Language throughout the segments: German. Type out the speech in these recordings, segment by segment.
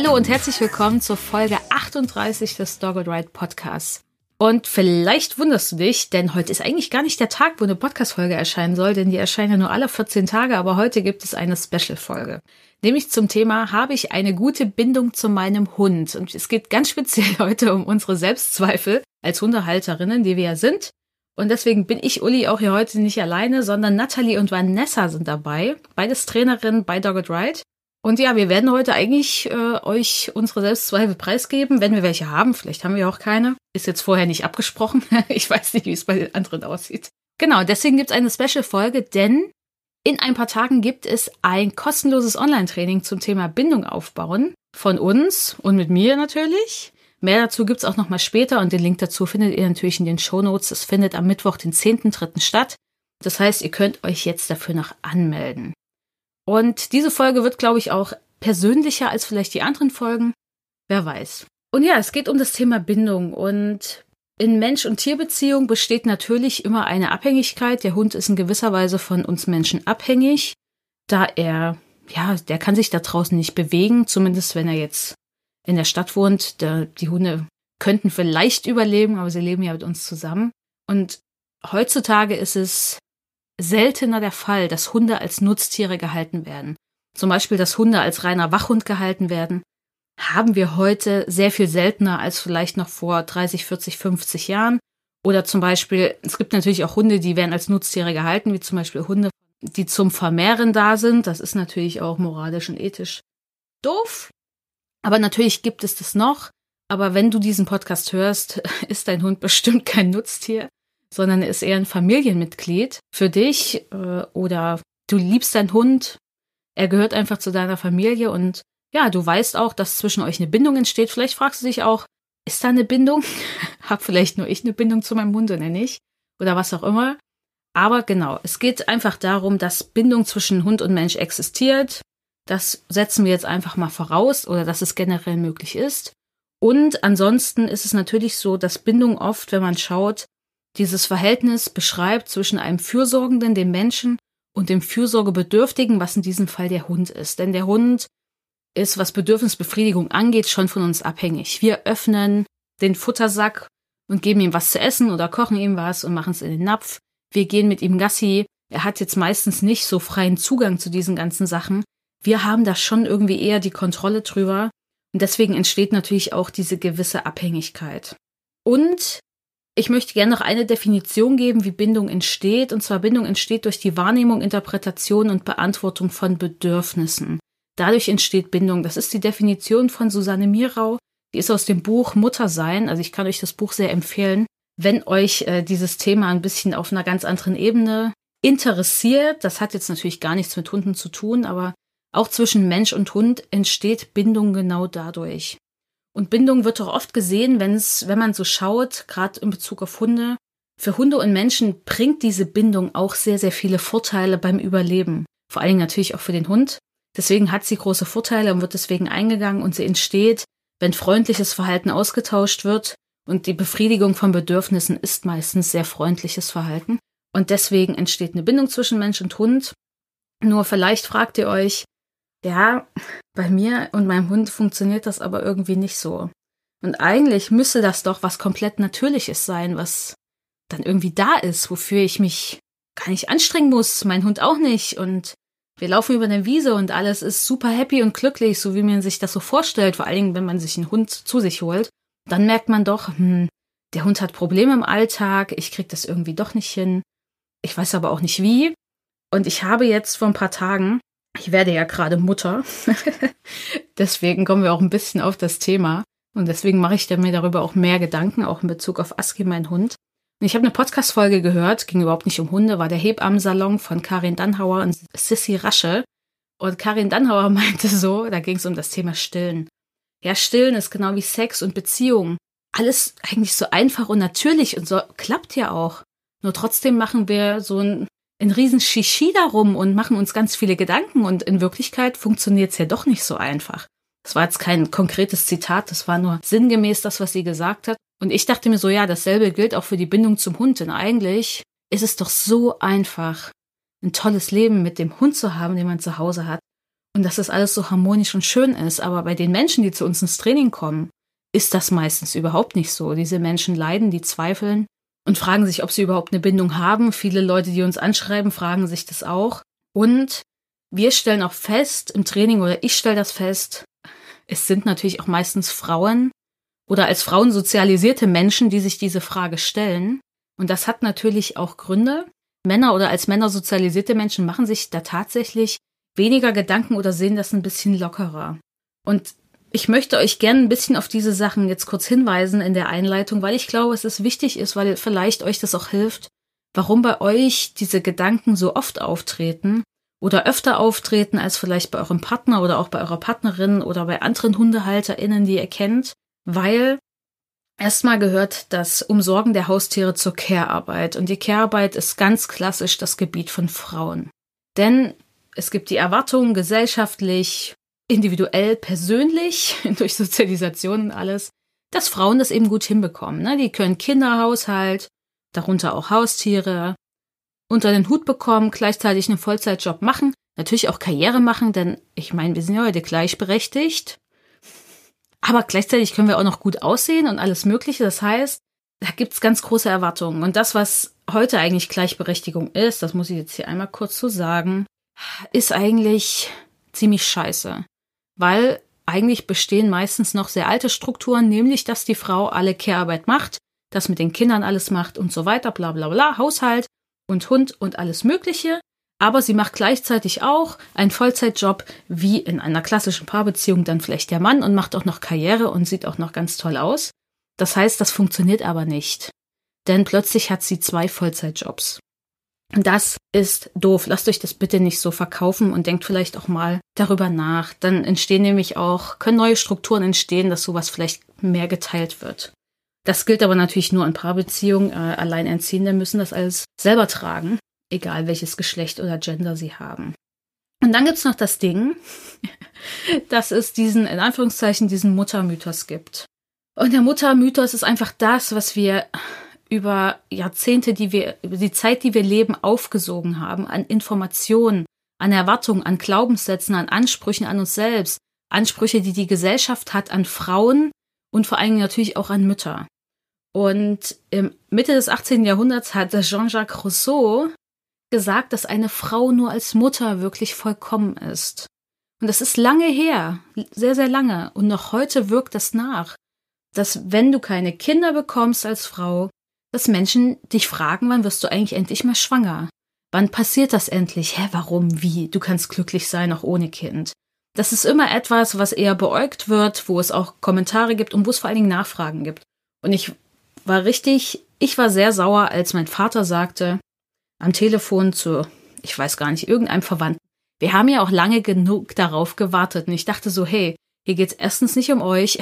Hallo und herzlich willkommen zur Folge 38 des Dogged Ride Podcasts. Und vielleicht wunderst du dich, denn heute ist eigentlich gar nicht der Tag, wo eine Podcast-Folge erscheinen soll, denn die erscheinen ja nur alle 14 Tage, aber heute gibt es eine Special-Folge. Nämlich zum Thema, habe ich eine gute Bindung zu meinem Hund? Und es geht ganz speziell heute um unsere Selbstzweifel als Hundehalterinnen, die wir ja sind. Und deswegen bin ich, Uli, auch hier heute nicht alleine, sondern Natalie und Vanessa sind dabei. Beides Trainerinnen bei Dogged Ride. Und ja, wir werden heute eigentlich äh, euch unsere Selbstzweifel preisgeben, wenn wir welche haben. Vielleicht haben wir auch keine. Ist jetzt vorher nicht abgesprochen. ich weiß nicht, wie es bei den anderen aussieht. Genau, deswegen gibt es eine Special-Folge, denn in ein paar Tagen gibt es ein kostenloses Online-Training zum Thema Bindung aufbauen von uns und mit mir natürlich. Mehr dazu gibt's auch noch mal später und den Link dazu findet ihr natürlich in den Show Notes. Es findet am Mittwoch, den 10.3. statt. Das heißt, ihr könnt euch jetzt dafür noch anmelden. Und diese Folge wird, glaube ich, auch persönlicher als vielleicht die anderen Folgen. Wer weiß. Und ja, es geht um das Thema Bindung. Und in Mensch- und Tierbeziehung besteht natürlich immer eine Abhängigkeit. Der Hund ist in gewisser Weise von uns Menschen abhängig, da er, ja, der kann sich da draußen nicht bewegen, zumindest wenn er jetzt in der Stadt wohnt. Der, die Hunde könnten vielleicht überleben, aber sie leben ja mit uns zusammen. Und heutzutage ist es seltener der Fall, dass Hunde als Nutztiere gehalten werden. Zum Beispiel, dass Hunde als reiner Wachhund gehalten werden, haben wir heute sehr viel seltener als vielleicht noch vor 30, 40, 50 Jahren. Oder zum Beispiel, es gibt natürlich auch Hunde, die werden als Nutztiere gehalten, wie zum Beispiel Hunde, die zum Vermehren da sind. Das ist natürlich auch moralisch und ethisch doof. Aber natürlich gibt es das noch. Aber wenn du diesen Podcast hörst, ist dein Hund bestimmt kein Nutztier sondern ist eher ein Familienmitglied für dich äh, oder du liebst deinen Hund, er gehört einfach zu deiner Familie und ja, du weißt auch, dass zwischen euch eine Bindung entsteht. Vielleicht fragst du dich auch, ist da eine Bindung? Hab vielleicht nur ich eine Bindung zu meinem Hund oder nicht? Oder was auch immer. Aber genau, es geht einfach darum, dass Bindung zwischen Hund und Mensch existiert. Das setzen wir jetzt einfach mal voraus oder dass es generell möglich ist. Und ansonsten ist es natürlich so, dass Bindung oft, wenn man schaut, dieses Verhältnis beschreibt zwischen einem Fürsorgenden, dem Menschen, und dem Fürsorgebedürftigen, was in diesem Fall der Hund ist. Denn der Hund ist, was Bedürfnisbefriedigung angeht, schon von uns abhängig. Wir öffnen den Futtersack und geben ihm was zu essen oder kochen ihm was und machen es in den Napf. Wir gehen mit ihm Gassi. Er hat jetzt meistens nicht so freien Zugang zu diesen ganzen Sachen. Wir haben da schon irgendwie eher die Kontrolle drüber. Und deswegen entsteht natürlich auch diese gewisse Abhängigkeit. Und ich möchte gerne noch eine Definition geben, wie Bindung entsteht. Und zwar Bindung entsteht durch die Wahrnehmung, Interpretation und Beantwortung von Bedürfnissen. Dadurch entsteht Bindung. Das ist die Definition von Susanne Mirau. Die ist aus dem Buch Muttersein. Also ich kann euch das Buch sehr empfehlen, wenn euch äh, dieses Thema ein bisschen auf einer ganz anderen Ebene interessiert. Das hat jetzt natürlich gar nichts mit Hunden zu tun, aber auch zwischen Mensch und Hund entsteht Bindung genau dadurch. Und Bindung wird doch oft gesehen, wenn es, wenn man so schaut, gerade in Bezug auf Hunde. Für Hunde und Menschen bringt diese Bindung auch sehr, sehr viele Vorteile beim Überleben. Vor allen Dingen natürlich auch für den Hund. Deswegen hat sie große Vorteile und wird deswegen eingegangen und sie entsteht, wenn freundliches Verhalten ausgetauscht wird. Und die Befriedigung von Bedürfnissen ist meistens sehr freundliches Verhalten. Und deswegen entsteht eine Bindung zwischen Mensch und Hund. Nur vielleicht fragt ihr euch, ja, bei mir und meinem Hund funktioniert das aber irgendwie nicht so. Und eigentlich müsste das doch was komplett Natürliches sein, was dann irgendwie da ist, wofür ich mich gar nicht anstrengen muss, mein Hund auch nicht. Und wir laufen über eine Wiese und alles ist super happy und glücklich, so wie man sich das so vorstellt, vor allen Dingen, wenn man sich einen Hund zu sich holt. Dann merkt man doch, hm, der Hund hat Probleme im Alltag, ich krieg das irgendwie doch nicht hin. Ich weiß aber auch nicht wie. Und ich habe jetzt vor ein paar Tagen ich werde ja gerade Mutter. deswegen kommen wir auch ein bisschen auf das Thema. Und deswegen mache ich mir darüber auch mehr Gedanken, auch in Bezug auf Aski, mein Hund. Und ich habe eine Podcast-Folge gehört, ging überhaupt nicht um Hunde, war der Hebammensalon von Karin Dannhauer und Sissy Rasche. Und Karin Dannhauer meinte so, da ging es um das Thema Stillen. Ja, Stillen ist genau wie Sex und Beziehung. Alles eigentlich so einfach und natürlich und so klappt ja auch. Nur trotzdem machen wir so ein, ein riesen Shishi darum und machen uns ganz viele Gedanken und in Wirklichkeit funktioniert es ja doch nicht so einfach. Das war jetzt kein konkretes Zitat, das war nur sinngemäß das, was sie gesagt hat. Und ich dachte mir so, ja, dasselbe gilt auch für die Bindung zum Hund, denn eigentlich ist es doch so einfach, ein tolles Leben mit dem Hund zu haben, den man zu Hause hat. Und dass das alles so harmonisch und schön ist. Aber bei den Menschen, die zu uns ins Training kommen, ist das meistens überhaupt nicht so. Diese Menschen leiden, die zweifeln und fragen sich, ob sie überhaupt eine Bindung haben. Viele Leute, die uns anschreiben, fragen sich das auch. Und wir stellen auch fest im Training oder ich stelle das fest, es sind natürlich auch meistens Frauen oder als Frauen sozialisierte Menschen, die sich diese Frage stellen. Und das hat natürlich auch Gründe. Männer oder als Männer sozialisierte Menschen machen sich da tatsächlich weniger Gedanken oder sehen das ein bisschen lockerer. Und ich möchte euch gerne ein bisschen auf diese Sachen jetzt kurz hinweisen in der Einleitung, weil ich glaube, es ist wichtig ist, weil vielleicht euch das auch hilft, warum bei euch diese Gedanken so oft auftreten oder öfter auftreten als vielleicht bei eurem Partner oder auch bei eurer Partnerin oder bei anderen HundehalterInnen, die ihr kennt, weil erstmal gehört das Umsorgen der Haustiere zur Care-Arbeit und die Care-Arbeit ist ganz klassisch das Gebiet von Frauen. Denn es gibt die Erwartungen gesellschaftlich, individuell, persönlich, durch Sozialisation und alles, dass Frauen das eben gut hinbekommen. Ne? Die können Kinderhaushalt, darunter auch Haustiere, unter den Hut bekommen, gleichzeitig einen Vollzeitjob machen, natürlich auch Karriere machen, denn ich meine, wir sind ja heute gleichberechtigt. Aber gleichzeitig können wir auch noch gut aussehen und alles Mögliche. Das heißt, da gibt's ganz große Erwartungen. Und das, was heute eigentlich Gleichberechtigung ist, das muss ich jetzt hier einmal kurz so sagen, ist eigentlich ziemlich scheiße. Weil eigentlich bestehen meistens noch sehr alte Strukturen, nämlich dass die Frau alle Care-Arbeit macht, das mit den Kindern alles macht und so weiter, bla bla bla, Haushalt, und Hund und alles Mögliche. Aber sie macht gleichzeitig auch einen Vollzeitjob wie in einer klassischen Paarbeziehung dann vielleicht der Mann und macht auch noch Karriere und sieht auch noch ganz toll aus. Das heißt, das funktioniert aber nicht. Denn plötzlich hat sie zwei Vollzeitjobs. Das ist doof. Lasst euch das bitte nicht so verkaufen und denkt vielleicht auch mal darüber nach. Dann entstehen nämlich auch, können neue Strukturen entstehen, dass sowas vielleicht mehr geteilt wird. Das gilt aber natürlich nur in Paarbeziehungen. Äh, Alleinerziehende müssen das alles selber tragen, egal welches Geschlecht oder Gender sie haben. Und dann gibt's noch das Ding, dass es diesen, in Anführungszeichen, diesen Muttermythos gibt. Und der Muttermythos ist einfach das, was wir über Jahrzehnte, die wir, über die Zeit, die wir leben, aufgesogen haben, an Informationen, an Erwartungen, an Glaubenssätzen, an Ansprüchen an uns selbst, Ansprüche, die die Gesellschaft hat an Frauen und vor allen Dingen natürlich auch an Mütter. Und im Mitte des 18. Jahrhunderts hat Jean-Jacques Rousseau gesagt, dass eine Frau nur als Mutter wirklich vollkommen ist. Und das ist lange her, sehr, sehr lange. Und noch heute wirkt das nach, dass wenn du keine Kinder bekommst als Frau, dass Menschen dich fragen, wann wirst du eigentlich endlich mal schwanger? Wann passiert das endlich? Hä, warum? Wie? Du kannst glücklich sein, auch ohne Kind. Das ist immer etwas, was eher beäugt wird, wo es auch Kommentare gibt und wo es vor allen Dingen Nachfragen gibt. Und ich war richtig, ich war sehr sauer, als mein Vater sagte, am Telefon zu, ich weiß gar nicht, irgendeinem Verwandten. Wir haben ja auch lange genug darauf gewartet und ich dachte so, hey, hier geht's erstens nicht um euch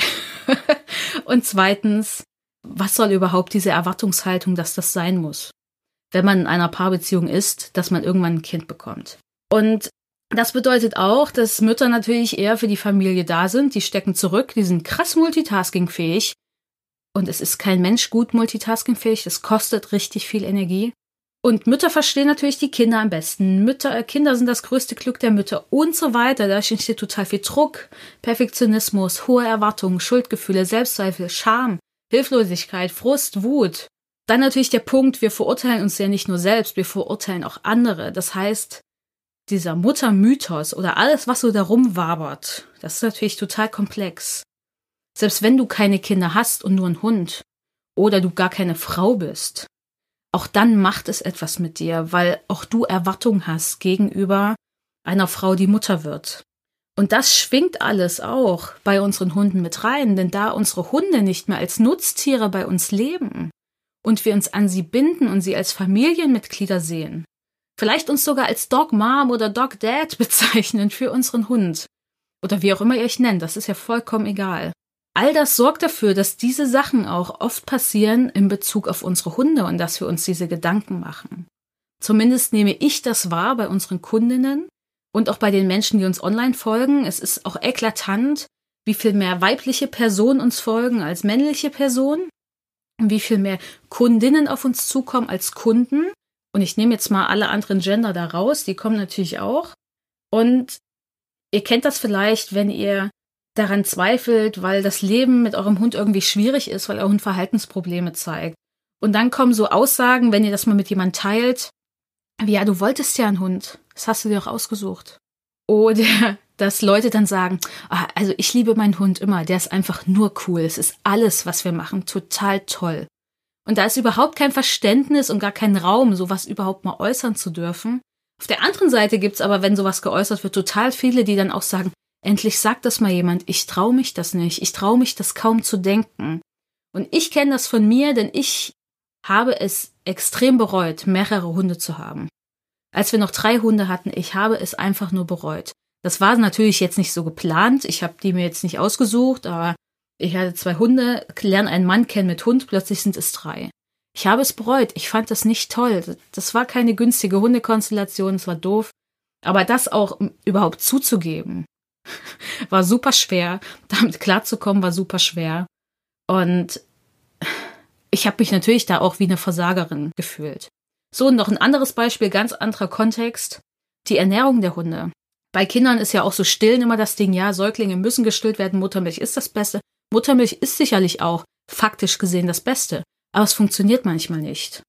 und zweitens, was soll überhaupt diese Erwartungshaltung, dass das sein muss, wenn man in einer Paarbeziehung ist, dass man irgendwann ein Kind bekommt. Und das bedeutet auch, dass Mütter natürlich eher für die Familie da sind, die stecken zurück, die sind krass multitaskingfähig und es ist kein Mensch gut multitaskingfähig, das kostet richtig viel Energie. Und Mütter verstehen natürlich die Kinder am besten. Mütter, äh, Kinder sind das größte Glück der Mütter und so weiter. Da entsteht total viel Druck, Perfektionismus, hohe Erwartungen, Schuldgefühle, Selbstzweifel, Scham, Hilflosigkeit, Frust, Wut. Dann natürlich der Punkt, wir verurteilen uns ja nicht nur selbst, wir verurteilen auch andere. Das heißt, dieser Muttermythos oder alles, was so darum wabert, das ist natürlich total komplex. Selbst wenn du keine Kinder hast und nur einen Hund oder du gar keine Frau bist, auch dann macht es etwas mit dir, weil auch du Erwartungen hast gegenüber einer Frau, die Mutter wird. Und das schwingt alles auch bei unseren Hunden mit rein, denn da unsere Hunde nicht mehr als Nutztiere bei uns leben und wir uns an sie binden und sie als Familienmitglieder sehen, Vielleicht uns sogar als Dog Mom oder Dog Dad bezeichnen für unseren Hund. Oder wie auch immer ihr euch nennt, das ist ja vollkommen egal. All das sorgt dafür, dass diese Sachen auch oft passieren in Bezug auf unsere Hunde und dass wir uns diese Gedanken machen. Zumindest nehme ich das wahr bei unseren Kundinnen und auch bei den Menschen, die uns online folgen. Es ist auch eklatant, wie viel mehr weibliche Personen uns folgen als männliche Personen, wie viel mehr Kundinnen auf uns zukommen als Kunden. Und ich nehme jetzt mal alle anderen Gender da raus, die kommen natürlich auch. Und ihr kennt das vielleicht, wenn ihr daran zweifelt, weil das Leben mit eurem Hund irgendwie schwierig ist, weil euer Hund Verhaltensprobleme zeigt. Und dann kommen so Aussagen, wenn ihr das mal mit jemandem teilt, ja, du wolltest ja einen Hund, das hast du dir auch ausgesucht. Oder dass Leute dann sagen, ah, also ich liebe meinen Hund immer, der ist einfach nur cool, es ist alles, was wir machen, total toll. Und da ist überhaupt kein Verständnis und gar kein Raum, sowas überhaupt mal äußern zu dürfen. Auf der anderen Seite gibt's aber, wenn sowas geäußert wird, total viele, die dann auch sagen, endlich sagt das mal jemand, ich traue mich das nicht, ich traue mich das kaum zu denken. Und ich kenne das von mir, denn ich habe es extrem bereut, mehrere Hunde zu haben. Als wir noch drei Hunde hatten, ich habe es einfach nur bereut. Das war natürlich jetzt nicht so geplant. Ich habe die mir jetzt nicht ausgesucht, aber ich hatte zwei Hunde, lerne einen Mann kennen mit Hund, plötzlich sind es drei. Ich habe es bereut. Ich fand das nicht toll. Das war keine günstige Hundekonstellation, es war doof. Aber das auch überhaupt zuzugeben, war super schwer. Damit klarzukommen, war super schwer. Und ich habe mich natürlich da auch wie eine Versagerin gefühlt. So, noch ein anderes Beispiel, ganz anderer Kontext. Die Ernährung der Hunde. Bei Kindern ist ja auch so stillen immer das Ding, ja, Säuglinge müssen gestillt werden, Muttermilch ist das Beste. Muttermilch ist sicherlich auch faktisch gesehen das Beste. Aber es funktioniert manchmal nicht.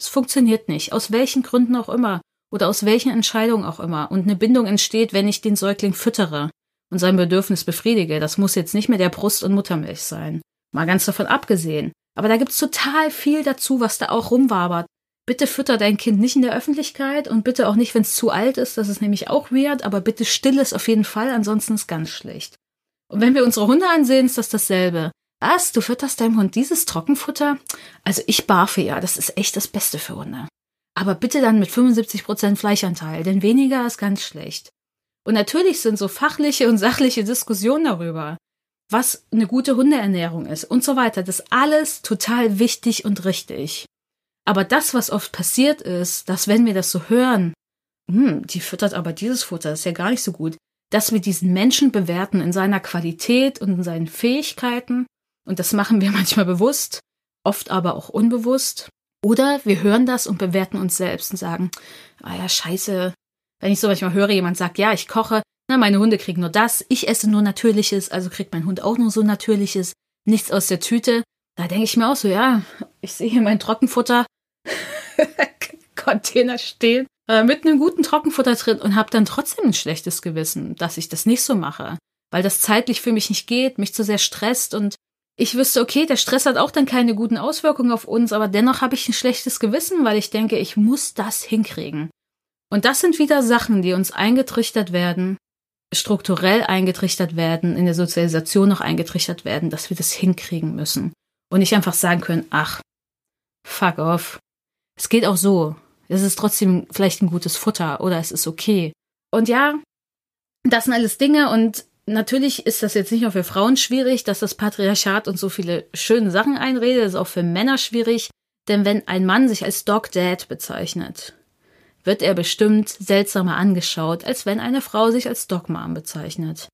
Es funktioniert nicht, aus welchen Gründen auch immer oder aus welchen Entscheidungen auch immer. Und eine Bindung entsteht, wenn ich den Säugling füttere und sein Bedürfnis befriedige. Das muss jetzt nicht mehr der Brust- und Muttermilch sein. Mal ganz davon abgesehen. Aber da gibt's total viel dazu, was da auch rumwabert. Bitte fütter dein Kind nicht in der Öffentlichkeit und bitte auch nicht, wenn es zu alt ist. Das ist nämlich auch weird, aber bitte still es auf jeden Fall, ansonsten ist ganz schlecht. Und wenn wir unsere Hunde ansehen, ist das dasselbe. Was? Du fütterst deinem Hund dieses Trockenfutter? Also ich barfe ja, das ist echt das Beste für Hunde. Aber bitte dann mit 75% Fleischanteil, denn weniger ist ganz schlecht. Und natürlich sind so fachliche und sachliche Diskussionen darüber, was eine gute Hundeernährung ist und so weiter. Das alles total wichtig und richtig. Aber das, was oft passiert ist, dass wenn wir das so hören, hm, die füttert aber dieses Futter, ist ja gar nicht so gut, dass wir diesen Menschen bewerten in seiner Qualität und in seinen Fähigkeiten. Und das machen wir manchmal bewusst, oft aber auch unbewusst. Oder wir hören das und bewerten uns selbst und sagen, ah ja, scheiße. Wenn ich so manchmal höre, jemand sagt, ja, ich koche, na, meine Hunde kriegen nur das, ich esse nur Natürliches, also kriegt mein Hund auch nur so Natürliches, nichts aus der Tüte. Da denke ich mir auch so, ja, ich sehe hier mein Trockenfutter Container stehen äh, mit einem guten Trockenfutter drin und habe dann trotzdem ein schlechtes Gewissen, dass ich das nicht so mache, weil das zeitlich für mich nicht geht, mich zu sehr stresst und ich wüsste, okay, der Stress hat auch dann keine guten Auswirkungen auf uns, aber dennoch habe ich ein schlechtes Gewissen, weil ich denke, ich muss das hinkriegen. Und das sind wieder Sachen, die uns eingetrichtert werden, strukturell eingetrichtert werden, in der Sozialisation noch eingetrichtert werden, dass wir das hinkriegen müssen. Und nicht einfach sagen können, ach, fuck off. Es geht auch so. Es ist trotzdem vielleicht ein gutes Futter oder es ist okay. Und ja, das sind alles Dinge und Natürlich ist das jetzt nicht nur für Frauen schwierig, dass das Patriarchat uns so viele schöne Sachen einredet, das ist auch für Männer schwierig, denn wenn ein Mann sich als Dog Dad bezeichnet, wird er bestimmt seltsamer angeschaut, als wenn eine Frau sich als Dog Mom bezeichnet.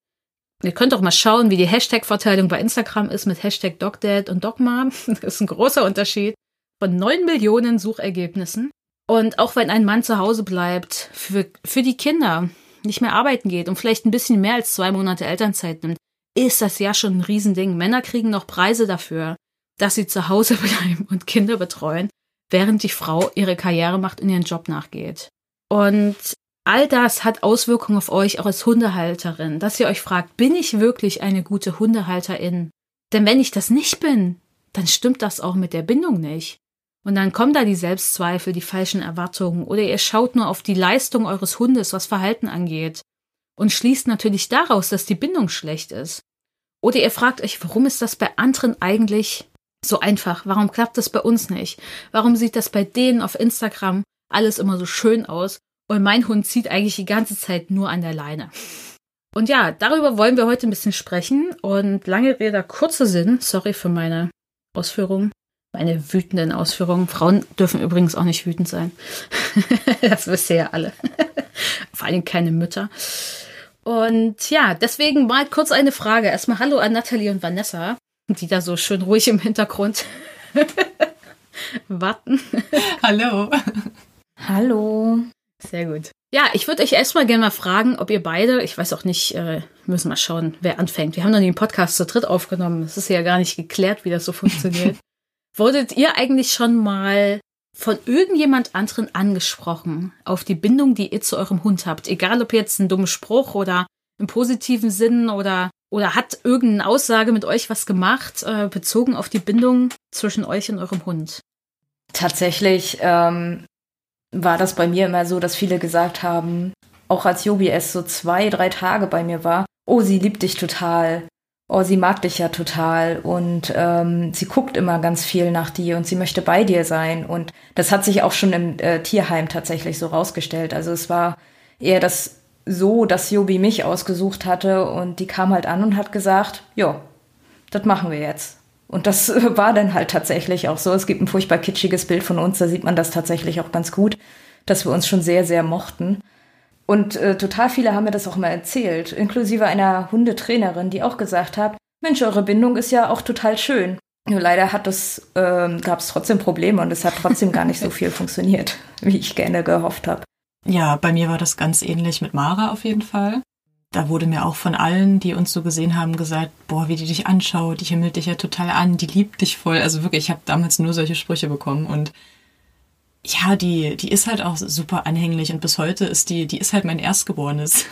Ihr könnt auch mal schauen, wie die Hashtag-Verteilung bei Instagram ist mit Hashtag DogDad und DogMom. Das ist ein großer Unterschied von neun Millionen Suchergebnissen. Und auch wenn ein Mann zu Hause bleibt, für, für die Kinder, nicht mehr arbeiten geht und vielleicht ein bisschen mehr als zwei Monate Elternzeit nimmt, ist das ja schon ein Riesending. Männer kriegen noch Preise dafür, dass sie zu Hause bleiben und Kinder betreuen, während die Frau ihre Karriere macht und ihren Job nachgeht. Und all das hat Auswirkungen auf euch auch als Hundehalterin, dass ihr euch fragt, bin ich wirklich eine gute Hundehalterin? Denn wenn ich das nicht bin, dann stimmt das auch mit der Bindung nicht. Und dann kommen da die Selbstzweifel, die falschen Erwartungen oder ihr schaut nur auf die Leistung eures Hundes, was Verhalten angeht und schließt natürlich daraus, dass die Bindung schlecht ist. Oder ihr fragt euch, warum ist das bei anderen eigentlich so einfach? Warum klappt das bei uns nicht? Warum sieht das bei denen auf Instagram alles immer so schön aus. Und mein Hund zieht eigentlich die ganze Zeit nur an der Leine. Und ja, darüber wollen wir heute ein bisschen sprechen. Und lange Rede, kurzer Sinn. Sorry für meine Ausführungen, meine wütenden Ausführungen. Frauen dürfen übrigens auch nicht wütend sein. das wisst ihr ja alle. Vor allem keine Mütter. Und ja, deswegen mal kurz eine Frage. Erstmal Hallo an Nathalie und Vanessa, die da so schön ruhig im Hintergrund warten. Hallo. Hallo. Sehr gut. Ja, ich würde euch erstmal gerne mal fragen, ob ihr beide, ich weiß auch nicht, äh, müssen mal schauen, wer anfängt. Wir haben noch einen Podcast zu dritt aufgenommen. Es ist ja gar nicht geklärt, wie das so funktioniert. Wurdet ihr eigentlich schon mal von irgendjemand anderen angesprochen auf die Bindung, die ihr zu eurem Hund habt? Egal ob jetzt ein dummer Spruch oder im positiven Sinn oder oder hat irgendeine Aussage mit euch was gemacht, äh, bezogen auf die Bindung zwischen euch und eurem Hund? Tatsächlich ähm, war das bei mir immer so, dass viele gesagt haben, auch als Jobi es so zwei, drei Tage bei mir war, oh, sie liebt dich total, oh, sie mag dich ja total und ähm, sie guckt immer ganz viel nach dir und sie möchte bei dir sein. Und das hat sich auch schon im äh, Tierheim tatsächlich so rausgestellt. Also es war eher das so, dass Jobi mich ausgesucht hatte und die kam halt an und hat gesagt, ja, das machen wir jetzt. Und das war dann halt tatsächlich auch so. Es gibt ein furchtbar kitschiges Bild von uns, da sieht man das tatsächlich auch ganz gut, dass wir uns schon sehr, sehr mochten. Und äh, total viele haben mir das auch mal erzählt, inklusive einer Hundetrainerin, die auch gesagt hat, Mensch, eure Bindung ist ja auch total schön. Nur leider hat es, äh, gab es trotzdem Probleme und es hat trotzdem gar nicht so viel funktioniert, wie ich gerne gehofft habe. Ja, bei mir war das ganz ähnlich mit Mara auf jeden Fall da wurde mir auch von allen, die uns so gesehen haben, gesagt, boah, wie die dich anschaut, die himmelt dich ja total an, die liebt dich voll. Also wirklich, ich habe damals nur solche Sprüche bekommen und ja, die, die ist halt auch super anhänglich und bis heute ist die, die ist halt mein Erstgeborenes.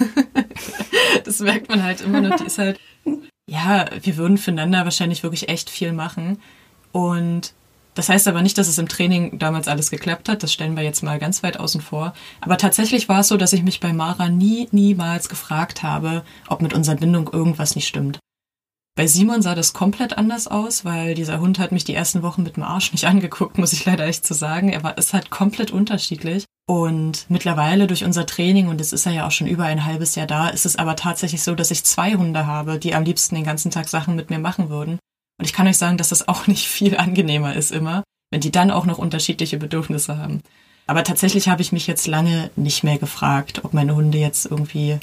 das merkt man halt immer noch, die ist halt, ja, wir würden füreinander wahrscheinlich wirklich echt viel machen und das heißt aber nicht, dass es im Training damals alles geklappt hat. Das stellen wir jetzt mal ganz weit außen vor. Aber tatsächlich war es so, dass ich mich bei Mara nie, niemals gefragt habe, ob mit unserer Bindung irgendwas nicht stimmt. Bei Simon sah das komplett anders aus, weil dieser Hund hat mich die ersten Wochen mit dem Arsch nicht angeguckt, muss ich leider echt zu so sagen. Er war, ist halt komplett unterschiedlich. Und mittlerweile durch unser Training, und jetzt ist er ja auch schon über ein halbes Jahr da, ist es aber tatsächlich so, dass ich zwei Hunde habe, die am liebsten den ganzen Tag Sachen mit mir machen würden. Und ich kann euch sagen, dass das auch nicht viel angenehmer ist immer, wenn die dann auch noch unterschiedliche Bedürfnisse haben. Aber tatsächlich habe ich mich jetzt lange nicht mehr gefragt, ob meine Hunde jetzt irgendwie,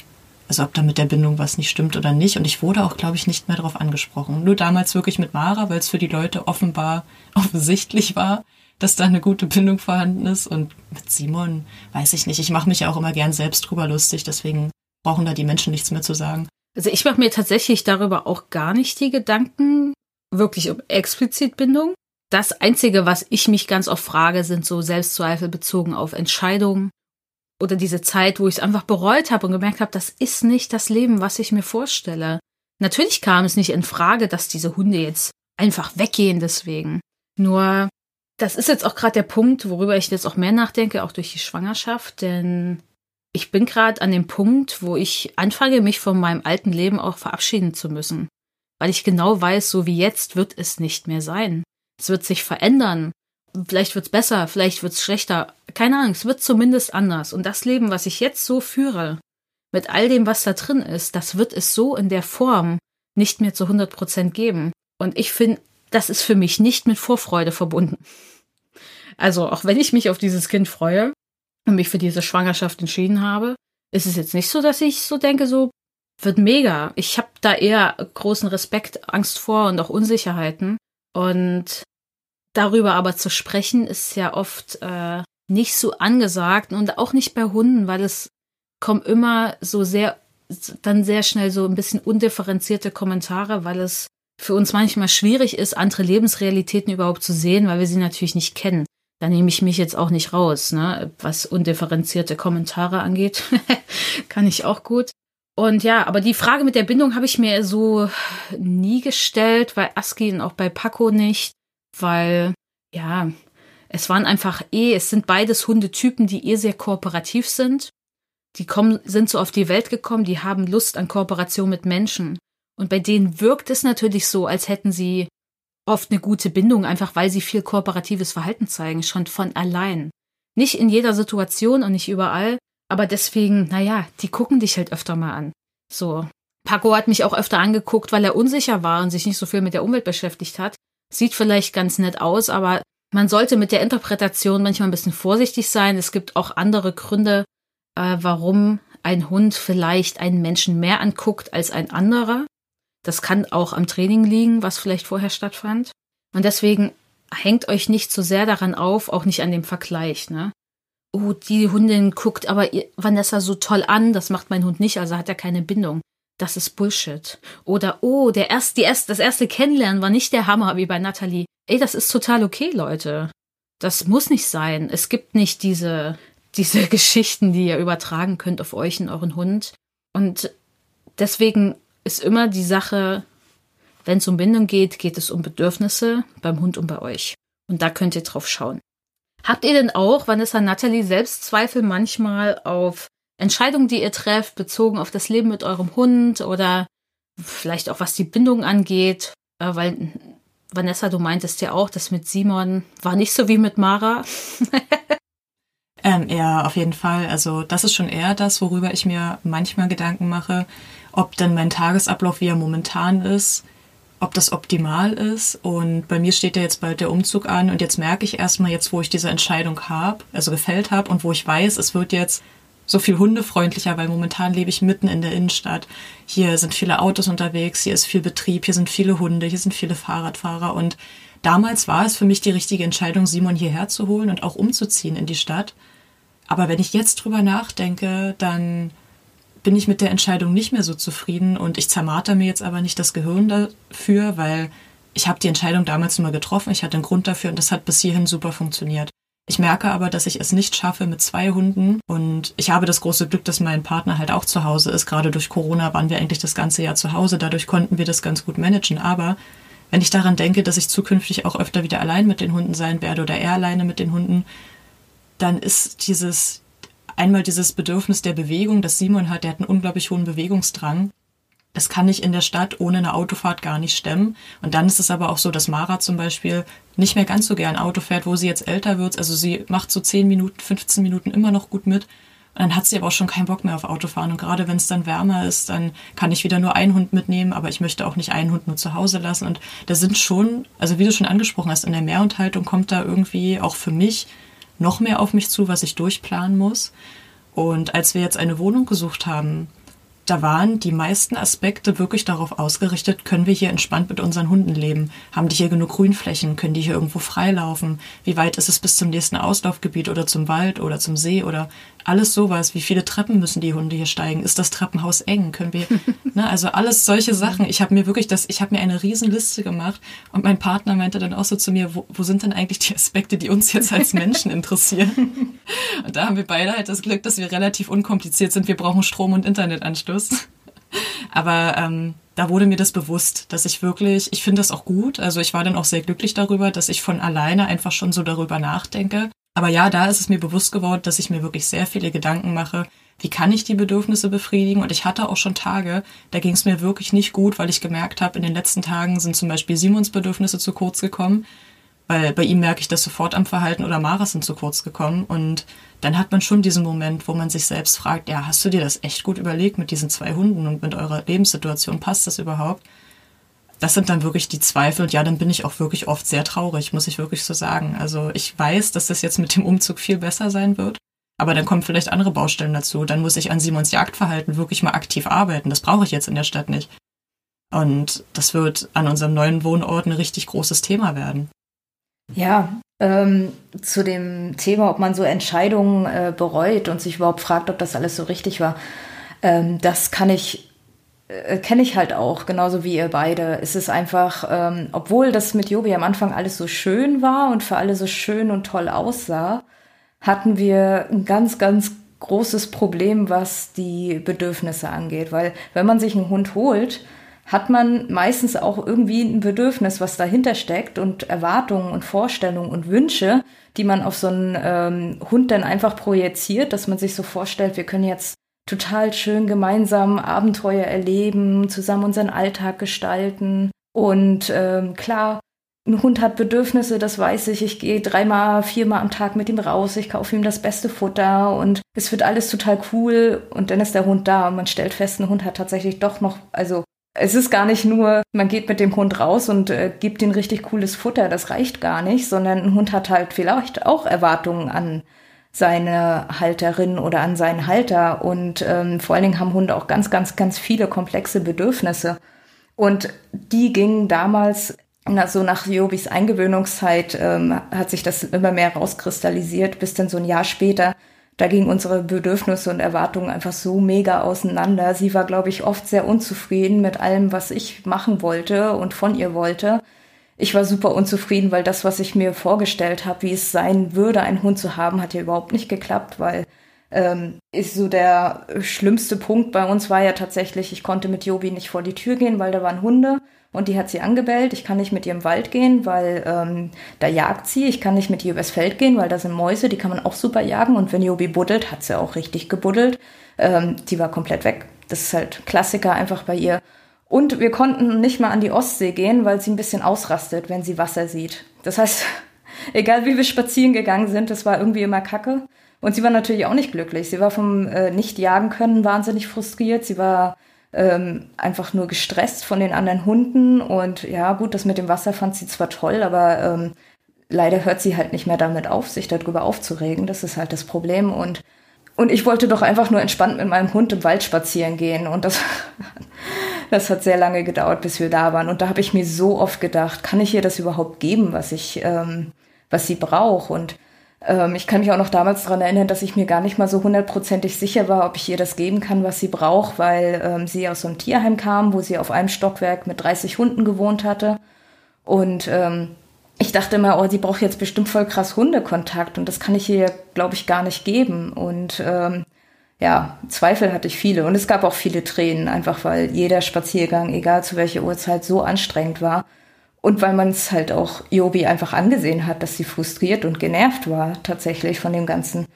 also ob da mit der Bindung was nicht stimmt oder nicht. Und ich wurde auch, glaube ich, nicht mehr darauf angesprochen. Nur damals wirklich mit Mara, weil es für die Leute offenbar offensichtlich war, dass da eine gute Bindung vorhanden ist. Und mit Simon weiß ich nicht. Ich mache mich ja auch immer gern selbst drüber lustig, deswegen brauchen da die Menschen nichts mehr zu sagen. Also ich mache mir tatsächlich darüber auch gar nicht die Gedanken, wirklich um explizit Bindung. Das Einzige, was ich mich ganz oft frage, sind so Selbstzweifel bezogen auf Entscheidungen oder diese Zeit, wo ich es einfach bereut habe und gemerkt habe, das ist nicht das Leben, was ich mir vorstelle. Natürlich kam es nicht in Frage, dass diese Hunde jetzt einfach weggehen deswegen. Nur, das ist jetzt auch gerade der Punkt, worüber ich jetzt auch mehr nachdenke, auch durch die Schwangerschaft, denn ich bin gerade an dem Punkt, wo ich anfange, mich von meinem alten Leben auch verabschieden zu müssen weil ich genau weiß, so wie jetzt wird es nicht mehr sein. Es wird sich verändern. Vielleicht wird's besser, vielleicht wird's schlechter. Keine Ahnung, es wird zumindest anders. Und das Leben, was ich jetzt so führe, mit all dem, was da drin ist, das wird es so in der Form nicht mehr zu 100 Prozent geben. Und ich finde, das ist für mich nicht mit Vorfreude verbunden. Also, auch wenn ich mich auf dieses Kind freue und mich für diese Schwangerschaft entschieden habe, ist es jetzt nicht so, dass ich so denke, so, wird mega. Ich habe da eher großen Respekt, Angst vor und auch Unsicherheiten. Und darüber aber zu sprechen, ist ja oft äh, nicht so angesagt und auch nicht bei Hunden, weil es kommen immer so sehr, dann sehr schnell so ein bisschen undifferenzierte Kommentare, weil es für uns manchmal schwierig ist, andere Lebensrealitäten überhaupt zu sehen, weil wir sie natürlich nicht kennen. Da nehme ich mich jetzt auch nicht raus, ne? was undifferenzierte Kommentare angeht. Kann ich auch gut. Und ja, aber die Frage mit der Bindung habe ich mir so nie gestellt, bei Aski und auch bei Paco nicht, weil ja, es waren einfach eh, es sind beides Hundetypen, die eh sehr kooperativ sind. Die kommen, sind so auf die Welt gekommen, die haben Lust an Kooperation mit Menschen. Und bei denen wirkt es natürlich so, als hätten sie oft eine gute Bindung, einfach weil sie viel kooperatives Verhalten zeigen, schon von allein. Nicht in jeder Situation und nicht überall, aber deswegen, naja, die gucken dich halt öfter mal an. So. Paco hat mich auch öfter angeguckt, weil er unsicher war und sich nicht so viel mit der Umwelt beschäftigt hat. Sieht vielleicht ganz nett aus, aber man sollte mit der Interpretation manchmal ein bisschen vorsichtig sein. Es gibt auch andere Gründe, äh, warum ein Hund vielleicht einen Menschen mehr anguckt als ein anderer. Das kann auch am Training liegen, was vielleicht vorher stattfand. Und deswegen hängt euch nicht so sehr daran auf, auch nicht an dem Vergleich, ne? Oh, die Hundin guckt aber Vanessa so toll an, das macht mein Hund nicht, also hat er keine Bindung. Das ist Bullshit. Oder, oh, der erst, die erst, das erste Kennenlernen war nicht der Hammer wie bei Natalie. Ey, das ist total okay, Leute. Das muss nicht sein. Es gibt nicht diese, diese Geschichten, die ihr übertragen könnt auf euch und euren Hund. Und deswegen ist immer die Sache, wenn es um Bindung geht, geht es um Bedürfnisse beim Hund und bei euch. Und da könnt ihr drauf schauen. Habt ihr denn auch, Vanessa Natalie, Selbstzweifel manchmal auf Entscheidungen, die ihr trefft, bezogen auf das Leben mit eurem Hund oder vielleicht auch was die Bindung angeht? Äh, weil Vanessa, du meintest ja auch, das mit Simon war nicht so wie mit Mara. ähm, ja, auf jeden Fall. Also das ist schon eher das, worüber ich mir manchmal Gedanken mache, ob denn mein Tagesablauf, wie er momentan ist, ob das optimal ist. Und bei mir steht ja jetzt bald der Umzug an und jetzt merke ich erstmal, jetzt wo ich diese Entscheidung habe, also gefällt habe und wo ich weiß, es wird jetzt so viel hundefreundlicher, weil momentan lebe ich mitten in der Innenstadt. Hier sind viele Autos unterwegs, hier ist viel Betrieb, hier sind viele Hunde, hier sind viele Fahrradfahrer und damals war es für mich die richtige Entscheidung, Simon hierher zu holen und auch umzuziehen in die Stadt. Aber wenn ich jetzt drüber nachdenke, dann bin ich mit der Entscheidung nicht mehr so zufrieden und ich zermarter mir jetzt aber nicht das Gehirn dafür, weil ich habe die Entscheidung damals nur getroffen, ich hatte einen Grund dafür und das hat bis hierhin super funktioniert. Ich merke aber, dass ich es nicht schaffe mit zwei Hunden und ich habe das große Glück, dass mein Partner halt auch zu Hause ist. Gerade durch Corona waren wir eigentlich das ganze Jahr zu Hause, dadurch konnten wir das ganz gut managen. Aber wenn ich daran denke, dass ich zukünftig auch öfter wieder allein mit den Hunden sein werde oder er alleine mit den Hunden, dann ist dieses einmal dieses Bedürfnis der Bewegung, das Simon hat, der hat einen unglaublich hohen Bewegungsdrang. Das kann ich in der Stadt ohne eine Autofahrt gar nicht stemmen. Und dann ist es aber auch so, dass Mara zum Beispiel nicht mehr ganz so gern Auto fährt, wo sie jetzt älter wird. Also sie macht so 10 Minuten, 15 Minuten immer noch gut mit. Und dann hat sie aber auch schon keinen Bock mehr auf Autofahren. Und gerade wenn es dann wärmer ist, dann kann ich wieder nur einen Hund mitnehmen, aber ich möchte auch nicht einen Hund nur zu Hause lassen. Und da sind schon, also wie du schon angesprochen hast, in der Mehrunterhaltung kommt da irgendwie auch für mich noch mehr auf mich zu, was ich durchplanen muss. Und als wir jetzt eine Wohnung gesucht haben, da waren die meisten Aspekte wirklich darauf ausgerichtet, können wir hier entspannt mit unseren Hunden leben? Haben die hier genug Grünflächen? Können die hier irgendwo freilaufen? Wie weit ist es bis zum nächsten Auslaufgebiet oder zum Wald oder zum See oder alles sowas? Wie viele Treppen müssen die Hunde hier steigen? Ist das Treppenhaus eng? Können wir, ne, also alles solche Sachen. Ich habe mir wirklich das, ich habe mir eine Riesenliste gemacht und mein Partner meinte dann auch so zu mir, wo, wo sind denn eigentlich die Aspekte, die uns jetzt als Menschen interessieren? Und da haben wir beide halt das Glück, dass wir relativ unkompliziert sind. Wir brauchen Strom und Internetanschluss. Aber ähm, da wurde mir das bewusst, dass ich wirklich, ich finde das auch gut. Also ich war dann auch sehr glücklich darüber, dass ich von alleine einfach schon so darüber nachdenke. Aber ja, da ist es mir bewusst geworden, dass ich mir wirklich sehr viele Gedanken mache, wie kann ich die Bedürfnisse befriedigen? Und ich hatte auch schon Tage, da ging es mir wirklich nicht gut, weil ich gemerkt habe, in den letzten Tagen sind zum Beispiel Simons Bedürfnisse zu kurz gekommen weil bei ihm merke ich das sofort am Verhalten oder Maras sind zu kurz gekommen. Und dann hat man schon diesen Moment, wo man sich selbst fragt, ja, hast du dir das echt gut überlegt mit diesen zwei Hunden und mit eurer Lebenssituation? Passt das überhaupt? Das sind dann wirklich die Zweifel. Und ja, dann bin ich auch wirklich oft sehr traurig, muss ich wirklich so sagen. Also ich weiß, dass das jetzt mit dem Umzug viel besser sein wird. Aber dann kommen vielleicht andere Baustellen dazu. Dann muss ich an Simons Jagdverhalten wirklich mal aktiv arbeiten. Das brauche ich jetzt in der Stadt nicht. Und das wird an unserem neuen Wohnort ein richtig großes Thema werden. Ja, ähm, zu dem Thema, ob man so Entscheidungen äh, bereut und sich überhaupt fragt, ob das alles so richtig war, ähm, das kann ich, äh, kenne ich halt auch, genauso wie ihr beide. Es ist einfach, ähm, obwohl das mit Jobi am Anfang alles so schön war und für alle so schön und toll aussah, hatten wir ein ganz, ganz großes Problem, was die Bedürfnisse angeht. Weil wenn man sich einen Hund holt, hat man meistens auch irgendwie ein Bedürfnis, was dahinter steckt und Erwartungen und Vorstellungen und Wünsche, die man auf so einen ähm, Hund dann einfach projiziert, dass man sich so vorstellt, wir können jetzt total schön gemeinsam Abenteuer erleben, zusammen unseren Alltag gestalten. Und ähm, klar, ein Hund hat Bedürfnisse, das weiß ich. Ich gehe dreimal, viermal am Tag mit ihm raus. Ich kaufe ihm das beste Futter und es wird alles total cool. Und dann ist der Hund da und man stellt fest, ein Hund hat tatsächlich doch noch, also es ist gar nicht nur, man geht mit dem Hund raus und äh, gibt ihm richtig cooles Futter, das reicht gar nicht, sondern ein Hund hat halt vielleicht auch Erwartungen an seine Halterin oder an seinen Halter. Und ähm, vor allen Dingen haben Hunde auch ganz, ganz, ganz viele komplexe Bedürfnisse. Und die gingen damals so nach Jobis Eingewöhnungszeit ähm, hat sich das immer mehr rauskristallisiert, bis dann so ein Jahr später, da gingen unsere Bedürfnisse und Erwartungen einfach so mega auseinander. Sie war, glaube ich, oft sehr unzufrieden mit allem, was ich machen wollte und von ihr wollte. Ich war super unzufrieden, weil das, was ich mir vorgestellt habe, wie es sein würde, einen Hund zu haben, hat ja überhaupt nicht geklappt, weil ähm, ist so der schlimmste Punkt bei uns war ja tatsächlich, ich konnte mit Jobi nicht vor die Tür gehen, weil da waren Hunde und die hat sie angebellt. Ich kann nicht mit ihr im Wald gehen, weil ähm, da jagt sie. Ich kann nicht mit ihr übers Feld gehen, weil da sind Mäuse, die kann man auch super jagen. Und wenn Jobi buddelt, hat sie auch richtig gebuddelt. Ähm, die war komplett weg. Das ist halt Klassiker einfach bei ihr. Und wir konnten nicht mal an die Ostsee gehen, weil sie ein bisschen ausrastet, wenn sie Wasser sieht. Das heißt, egal wie wir spazieren gegangen sind, das war irgendwie immer Kacke. Und sie war natürlich auch nicht glücklich. Sie war vom äh, Nicht-Jagen können wahnsinnig frustriert. Sie war ähm, einfach nur gestresst von den anderen Hunden. Und ja, gut, das mit dem Wasser fand sie zwar toll, aber ähm, leider hört sie halt nicht mehr damit auf, sich darüber aufzuregen. Das ist halt das Problem. Und, und ich wollte doch einfach nur entspannt mit meinem Hund im Wald spazieren gehen. Und das, das hat sehr lange gedauert, bis wir da waren. Und da habe ich mir so oft gedacht, kann ich ihr das überhaupt geben, was ich, ähm, was sie braucht? Und ähm, ich kann mich auch noch damals daran erinnern, dass ich mir gar nicht mal so hundertprozentig sicher war, ob ich ihr das geben kann, was sie braucht, weil ähm, sie aus so einem Tierheim kam, wo sie auf einem Stockwerk mit 30 Hunden gewohnt hatte. Und ähm, ich dachte immer, oh, sie braucht jetzt bestimmt voll krass Hundekontakt und das kann ich ihr, glaube ich, gar nicht geben. Und ähm, ja, Zweifel hatte ich viele und es gab auch viele Tränen, einfach weil jeder Spaziergang, egal zu welcher Uhrzeit, so anstrengend war. Und weil man es halt auch Jobi einfach angesehen hat, dass sie frustriert und genervt war tatsächlich von dem Ganzen.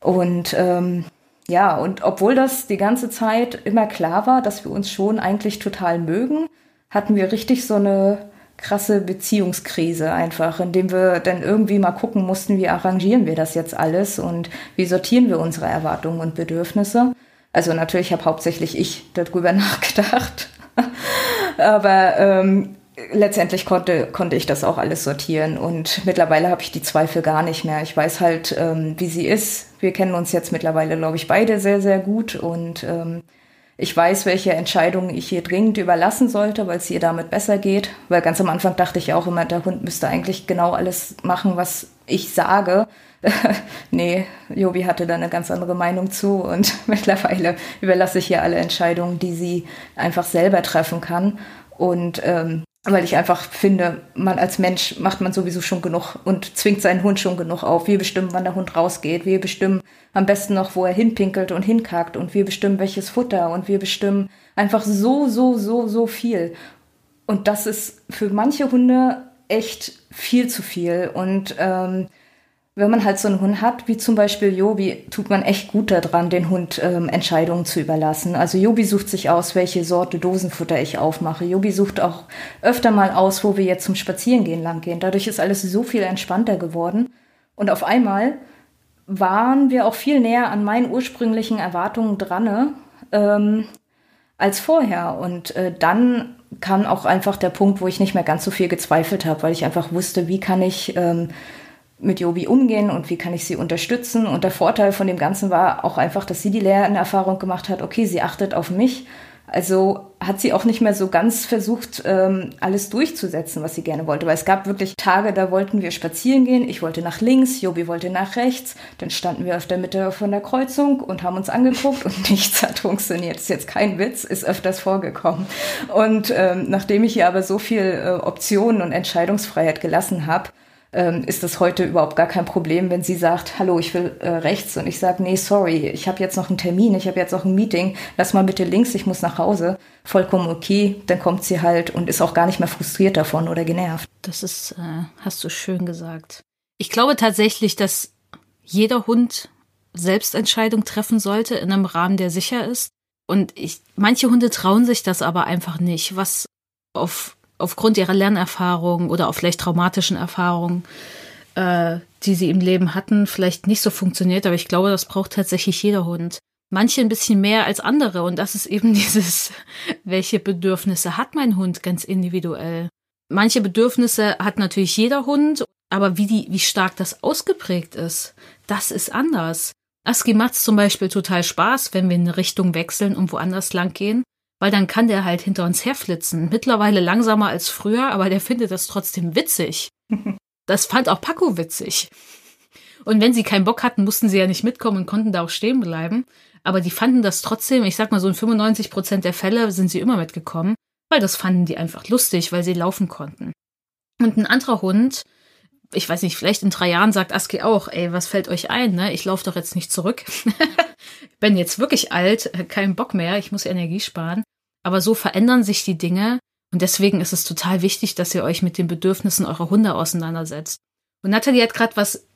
Und ähm, ja, und obwohl das die ganze Zeit immer klar war, dass wir uns schon eigentlich total mögen, hatten wir richtig so eine krasse Beziehungskrise einfach, indem wir dann irgendwie mal gucken mussten, wie arrangieren wir das jetzt alles und wie sortieren wir unsere Erwartungen und Bedürfnisse. Also natürlich habe hauptsächlich ich darüber nachgedacht. Aber ähm, letztendlich konnte, konnte ich das auch alles sortieren und mittlerweile habe ich die Zweifel gar nicht mehr. Ich weiß halt, ähm, wie sie ist. Wir kennen uns jetzt mittlerweile, glaube ich, beide sehr, sehr gut und ähm, ich weiß, welche Entscheidungen ich ihr dringend überlassen sollte, weil es ihr damit besser geht. Weil ganz am Anfang dachte ich auch immer, der Hund müsste eigentlich genau alles machen, was ich sage. nee, Jobi hatte da eine ganz andere Meinung zu und mittlerweile überlasse ich ihr alle Entscheidungen, die sie einfach selber treffen kann. Und ähm, weil ich einfach finde, man als Mensch macht man sowieso schon genug und zwingt seinen Hund schon genug auf. Wir bestimmen, wann der Hund rausgeht. Wir bestimmen am besten noch, wo er hinpinkelt und hinkackt. Und wir bestimmen, welches Futter. Und wir bestimmen einfach so, so, so, so viel. Und das ist für manche Hunde echt viel zu viel. Und ähm, wenn man halt so einen Hund hat, wie zum Beispiel Jobi, tut man echt gut daran, den Hund ähm, Entscheidungen zu überlassen. Also Jobi sucht sich aus, welche Sorte Dosenfutter ich aufmache. Jobi sucht auch öfter mal aus, wo wir jetzt zum Spazierengehen langgehen. Dadurch ist alles so viel entspannter geworden. Und auf einmal waren wir auch viel näher an meinen ursprünglichen Erwartungen dran ähm, als vorher. Und äh, dann kam auch einfach der Punkt, wo ich nicht mehr ganz so viel gezweifelt habe, weil ich einfach wusste, wie kann ich ähm, mit Jobi umgehen und wie kann ich sie unterstützen. Und der Vorteil von dem Ganzen war auch einfach, dass sie die Lernerfahrung gemacht hat, okay, sie achtet auf mich. Also hat sie auch nicht mehr so ganz versucht, ähm, alles durchzusetzen, was sie gerne wollte. Weil es gab wirklich Tage, da wollten wir spazieren gehen. Ich wollte nach links, Jobi wollte nach rechts. Dann standen wir auf der Mitte von der Kreuzung und haben uns angeguckt und nichts hat funktioniert. Das ist jetzt kein Witz, ist öfters vorgekommen. Und ähm, nachdem ich ihr aber so viel äh, Optionen und Entscheidungsfreiheit gelassen habe, ähm, ist das heute überhaupt gar kein Problem, wenn sie sagt, hallo, ich will äh, rechts und ich sage, nee, sorry, ich habe jetzt noch einen Termin, ich habe jetzt noch ein Meeting, lass mal bitte links, ich muss nach Hause. Vollkommen okay, dann kommt sie halt und ist auch gar nicht mehr frustriert davon oder genervt. Das ist, äh, hast du schön gesagt. Ich glaube tatsächlich, dass jeder Hund Selbstentscheidung treffen sollte in einem Rahmen, der sicher ist. Und ich, manche Hunde trauen sich das aber einfach nicht, was auf aufgrund ihrer Lernerfahrung oder auch vielleicht traumatischen Erfahrungen, äh, die sie im Leben hatten, vielleicht nicht so funktioniert. Aber ich glaube, das braucht tatsächlich jeder Hund. Manche ein bisschen mehr als andere. Und das ist eben dieses, welche Bedürfnisse hat mein Hund ganz individuell. Manche Bedürfnisse hat natürlich jeder Hund, aber wie die, wie stark das ausgeprägt ist, das ist anders. Aski macht's zum Beispiel total Spaß, wenn wir in eine Richtung wechseln und woanders lang gehen, weil dann kann der halt hinter uns herflitzen. Mittlerweile langsamer als früher, aber der findet das trotzdem witzig. Das fand auch Paco witzig. Und wenn sie keinen Bock hatten, mussten sie ja nicht mitkommen und konnten da auch stehen bleiben. Aber die fanden das trotzdem, ich sag mal so in 95 Prozent der Fälle sind sie immer mitgekommen, weil das fanden die einfach lustig, weil sie laufen konnten. Und ein anderer Hund, ich weiß nicht, vielleicht in drei Jahren sagt Aski auch, ey, was fällt euch ein, ne? Ich laufe doch jetzt nicht zurück. Bin jetzt wirklich alt, kein Bock mehr, ich muss Energie sparen. Aber so verändern sich die Dinge und deswegen ist es total wichtig, dass ihr euch mit den Bedürfnissen eurer Hunde auseinandersetzt. Und Nathalie hat gerade was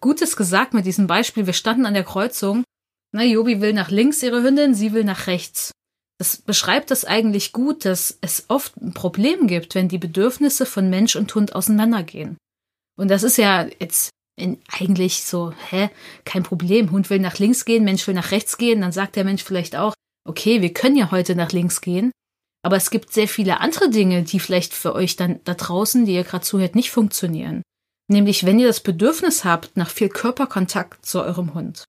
Gutes gesagt mit diesem Beispiel. Wir standen an der Kreuzung. Na, Jobi will nach links ihre Hündin, sie will nach rechts. Das beschreibt das eigentlich gut, dass es oft ein Problem gibt, wenn die Bedürfnisse von Mensch und Hund auseinandergehen. Und das ist ja jetzt eigentlich so, hä, kein Problem. Hund will nach links gehen, Mensch will nach rechts gehen. Dann sagt der Mensch vielleicht auch, okay, wir können ja heute nach links gehen. Aber es gibt sehr viele andere Dinge, die vielleicht für euch dann da draußen, die ihr gerade zuhört, nicht funktionieren. Nämlich, wenn ihr das Bedürfnis habt nach viel Körperkontakt zu eurem Hund.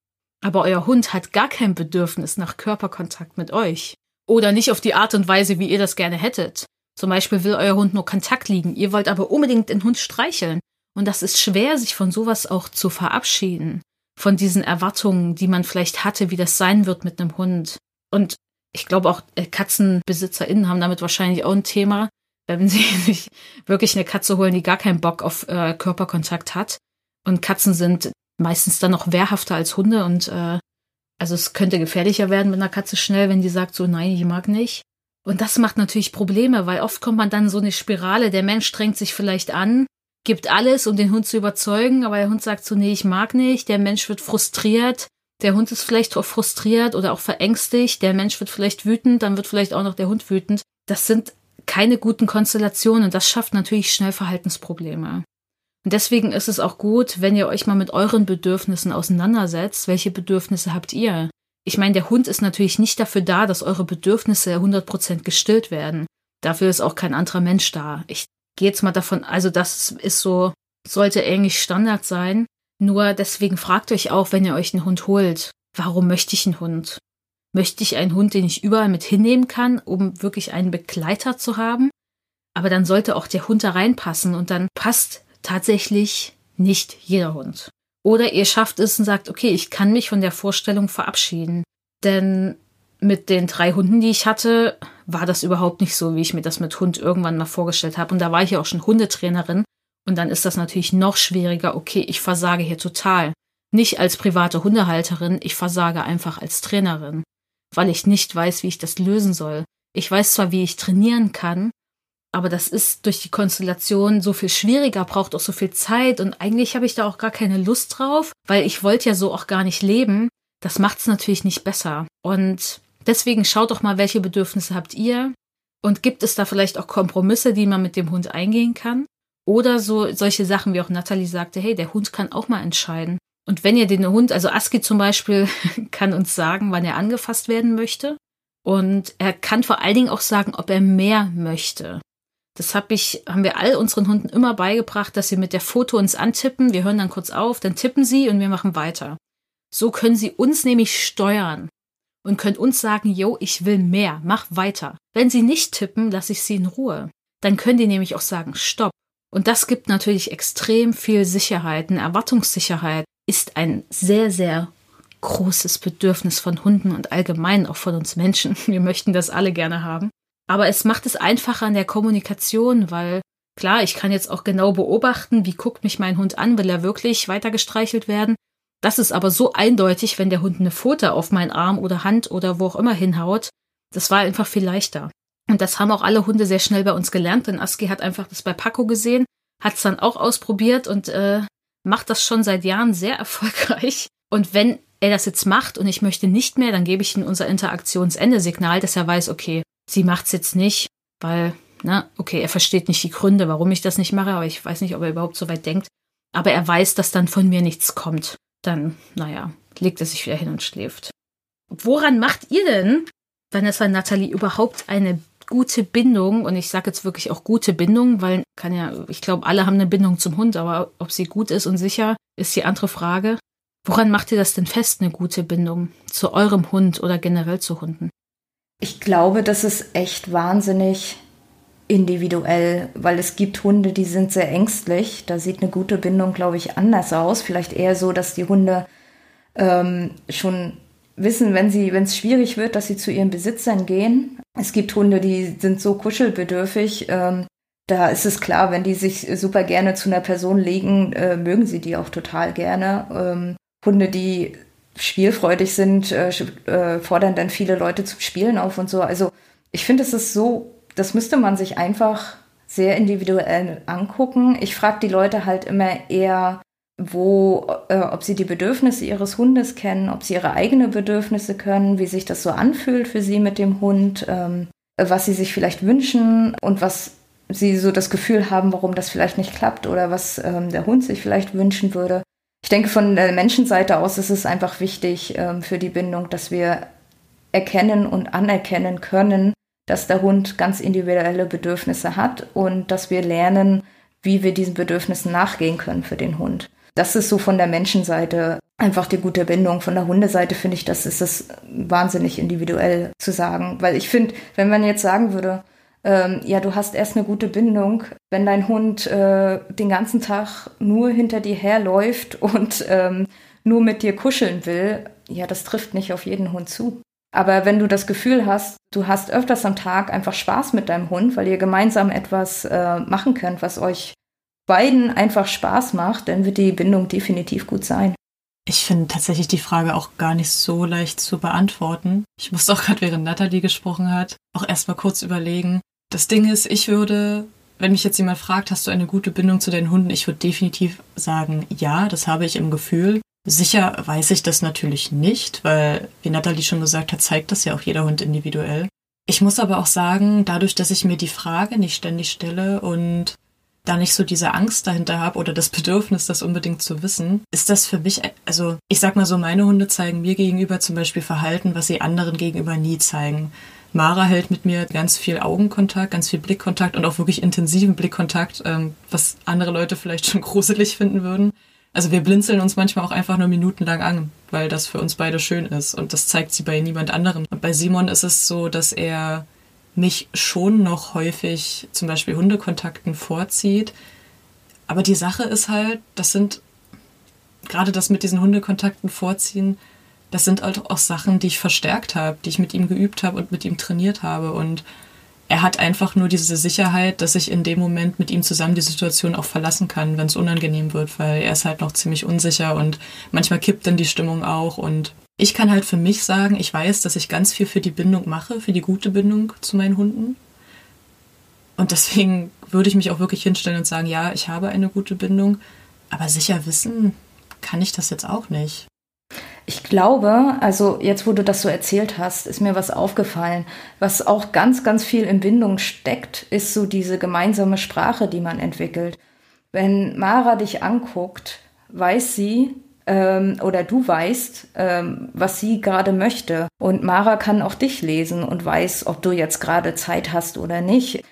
Aber euer Hund hat gar kein Bedürfnis nach Körperkontakt mit euch. Oder nicht auf die Art und Weise, wie ihr das gerne hättet. Zum Beispiel will euer Hund nur Kontakt liegen, ihr wollt aber unbedingt den Hund streicheln. Und das ist schwer, sich von sowas auch zu verabschieden. Von diesen Erwartungen, die man vielleicht hatte, wie das sein wird mit einem Hund. Und ich glaube auch äh, KatzenbesitzerInnen haben damit wahrscheinlich auch ein Thema, wenn sie sich wirklich eine Katze holen, die gar keinen Bock auf äh, Körperkontakt hat. Und Katzen sind meistens dann noch wehrhafter als Hunde und äh, also es könnte gefährlicher werden mit einer Katze schnell, wenn die sagt so, nein, ich mag nicht. Und das macht natürlich Probleme, weil oft kommt man dann so eine Spirale, der Mensch strengt sich vielleicht an, gibt alles, um den Hund zu überzeugen, aber der Hund sagt so, nee, ich mag nicht, der Mensch wird frustriert, der Hund ist vielleicht auch frustriert oder auch verängstigt, der Mensch wird vielleicht wütend, dann wird vielleicht auch noch der Hund wütend. Das sind keine guten Konstellationen und das schafft natürlich schnell Verhaltensprobleme. Und deswegen ist es auch gut, wenn ihr euch mal mit euren Bedürfnissen auseinandersetzt. Welche Bedürfnisse habt ihr? Ich meine, der Hund ist natürlich nicht dafür da, dass eure Bedürfnisse 100% gestillt werden. Dafür ist auch kein anderer Mensch da. Ich jetzt mal davon, also das ist so, sollte eigentlich Standard sein. Nur deswegen fragt euch auch, wenn ihr euch einen Hund holt, warum möchte ich einen Hund? Möchte ich einen Hund, den ich überall mit hinnehmen kann, um wirklich einen Begleiter zu haben? Aber dann sollte auch der Hund da reinpassen und dann passt tatsächlich nicht jeder Hund. Oder ihr schafft es und sagt, okay, ich kann mich von der Vorstellung verabschieden. Denn mit den drei Hunden, die ich hatte, war das überhaupt nicht so, wie ich mir das mit Hund irgendwann mal vorgestellt habe. Und da war ich ja auch schon Hundetrainerin. Und dann ist das natürlich noch schwieriger. Okay, ich versage hier total. Nicht als private Hundehalterin, ich versage einfach als Trainerin, weil ich nicht weiß, wie ich das lösen soll. Ich weiß zwar, wie ich trainieren kann, aber das ist durch die Konstellation so viel schwieriger, braucht auch so viel Zeit und eigentlich habe ich da auch gar keine Lust drauf, weil ich wollte ja so auch gar nicht leben. Das macht es natürlich nicht besser. Und deswegen schaut doch mal, welche Bedürfnisse habt ihr und gibt es da vielleicht auch Kompromisse, die man mit dem Hund eingehen kann? Oder so solche Sachen, wie auch Natalie sagte, hey, der Hund kann auch mal entscheiden. Und wenn ihr den Hund, also Aski zum Beispiel, kann uns sagen, wann er angefasst werden möchte. Und er kann vor allen Dingen auch sagen, ob er mehr möchte. Das hab ich, haben wir all unseren Hunden immer beigebracht, dass sie mit der Foto uns antippen. Wir hören dann kurz auf, dann tippen sie und wir machen weiter. So können sie uns nämlich steuern und können uns sagen, yo, ich will mehr, mach weiter. Wenn sie nicht tippen, lasse ich sie in Ruhe. Dann können die nämlich auch sagen, stopp. Und das gibt natürlich extrem viel Sicherheit. Eine Erwartungssicherheit ist ein sehr, sehr großes Bedürfnis von Hunden und allgemein auch von uns Menschen. Wir möchten das alle gerne haben. Aber es macht es einfacher in der Kommunikation, weil klar, ich kann jetzt auch genau beobachten, wie guckt mich mein Hund an, will er wirklich weiter gestreichelt werden. Das ist aber so eindeutig, wenn der Hund eine Pfote auf meinen Arm oder Hand oder wo auch immer hinhaut. Das war einfach viel leichter. Und das haben auch alle Hunde sehr schnell bei uns gelernt, denn Aski hat einfach das bei Paco gesehen, hat es dann auch ausprobiert und äh, macht das schon seit Jahren sehr erfolgreich. Und wenn er das jetzt macht und ich möchte nicht mehr, dann gebe ich ihm unser Interaktionsende-Signal, dass er weiß, okay, sie macht's jetzt nicht, weil ne, okay, er versteht nicht die Gründe, warum ich das nicht mache, aber ich weiß nicht, ob er überhaupt so weit denkt. Aber er weiß, dass dann von mir nichts kommt. Dann, naja, legt er sich wieder hin und schläft. Woran macht ihr denn, Vanessa Natalie, überhaupt eine gute Bindung? Und ich sage jetzt wirklich auch gute Bindung, weil kann ja, ich glaube, alle haben eine Bindung zum Hund, aber ob sie gut ist und sicher, ist die andere Frage. Woran macht ihr das denn fest, eine gute Bindung zu eurem Hund oder generell zu Hunden? Ich glaube, das ist echt wahnsinnig individuell, weil es gibt Hunde, die sind sehr ängstlich. Da sieht eine gute Bindung, glaube ich, anders aus. Vielleicht eher so, dass die Hunde ähm, schon wissen, wenn es schwierig wird, dass sie zu ihren Besitzern gehen. Es gibt Hunde, die sind so kuschelbedürftig. Ähm, da ist es klar, wenn die sich super gerne zu einer Person legen, äh, mögen sie die auch total gerne. Ähm, Hunde, die spielfreudig sind, äh, äh, fordern dann viele Leute zum Spielen auf und so. Also ich finde, es ist so, das müsste man sich einfach sehr individuell angucken. Ich frage die Leute halt immer eher, wo, äh, ob sie die Bedürfnisse ihres Hundes kennen, ob sie ihre eigenen Bedürfnisse können, wie sich das so anfühlt für sie mit dem Hund, ähm, was sie sich vielleicht wünschen und was sie so das Gefühl haben, warum das vielleicht nicht klappt oder was ähm, der Hund sich vielleicht wünschen würde. Ich denke, von der Menschenseite aus ist es einfach wichtig ähm, für die Bindung, dass wir erkennen und anerkennen können, dass der Hund ganz individuelle Bedürfnisse hat und dass wir lernen, wie wir diesen Bedürfnissen nachgehen können für den Hund. Das ist so von der Menschenseite einfach die gute Bindung. Von der Hundeseite finde ich, das ist es wahnsinnig individuell zu sagen. Weil ich finde, wenn man jetzt sagen würde, ähm, ja, du hast erst eine gute Bindung, wenn dein Hund äh, den ganzen Tag nur hinter dir herläuft und ähm, nur mit dir kuscheln will, ja, das trifft nicht auf jeden Hund zu. Aber wenn du das Gefühl hast, du hast öfters am Tag einfach Spaß mit deinem Hund, weil ihr gemeinsam etwas äh, machen könnt, was euch beiden einfach Spaß macht, dann wird die Bindung definitiv gut sein. Ich finde tatsächlich die Frage auch gar nicht so leicht zu beantworten. Ich musste auch gerade, während Natalie gesprochen hat, auch erstmal kurz überlegen, das Ding ist, ich würde, wenn mich jetzt jemand fragt, hast du eine gute Bindung zu deinen Hunden, ich würde definitiv sagen, ja, das habe ich im Gefühl. Sicher weiß ich das natürlich nicht, weil, wie Nathalie schon gesagt hat, zeigt das ja auch jeder Hund individuell. Ich muss aber auch sagen, dadurch, dass ich mir die Frage nicht ständig stelle und da nicht so diese Angst dahinter habe oder das Bedürfnis, das unbedingt zu wissen, ist das für mich, also ich sag mal so, meine Hunde zeigen mir gegenüber zum Beispiel Verhalten, was sie anderen gegenüber nie zeigen. Mara hält mit mir ganz viel Augenkontakt, ganz viel Blickkontakt und auch wirklich intensiven Blickkontakt, ähm, was andere Leute vielleicht schon gruselig finden würden. Also wir blinzeln uns manchmal auch einfach nur minutenlang an, weil das für uns beide schön ist und das zeigt sie bei niemand anderem. Und bei Simon ist es so, dass er mich schon noch häufig zum Beispiel Hundekontakten vorzieht. Aber die Sache ist halt, das sind gerade das mit diesen Hundekontakten vorziehen, das sind halt auch Sachen, die ich verstärkt habe, die ich mit ihm geübt habe und mit ihm trainiert habe. Und er hat einfach nur diese Sicherheit, dass ich in dem Moment mit ihm zusammen die Situation auch verlassen kann, wenn es unangenehm wird, weil er ist halt noch ziemlich unsicher und manchmal kippt dann die Stimmung auch. Und ich kann halt für mich sagen, ich weiß, dass ich ganz viel für die Bindung mache, für die gute Bindung zu meinen Hunden. Und deswegen würde ich mich auch wirklich hinstellen und sagen, ja, ich habe eine gute Bindung, aber sicher wissen kann ich das jetzt auch nicht. Ich glaube, also jetzt, wo du das so erzählt hast, ist mir was aufgefallen. Was auch ganz, ganz viel in Bindung steckt, ist so diese gemeinsame Sprache, die man entwickelt. Wenn Mara dich anguckt, weiß sie, ähm, oder du weißt, ähm, was sie gerade möchte. Und Mara kann auch dich lesen und weiß, ob du jetzt gerade Zeit hast oder nicht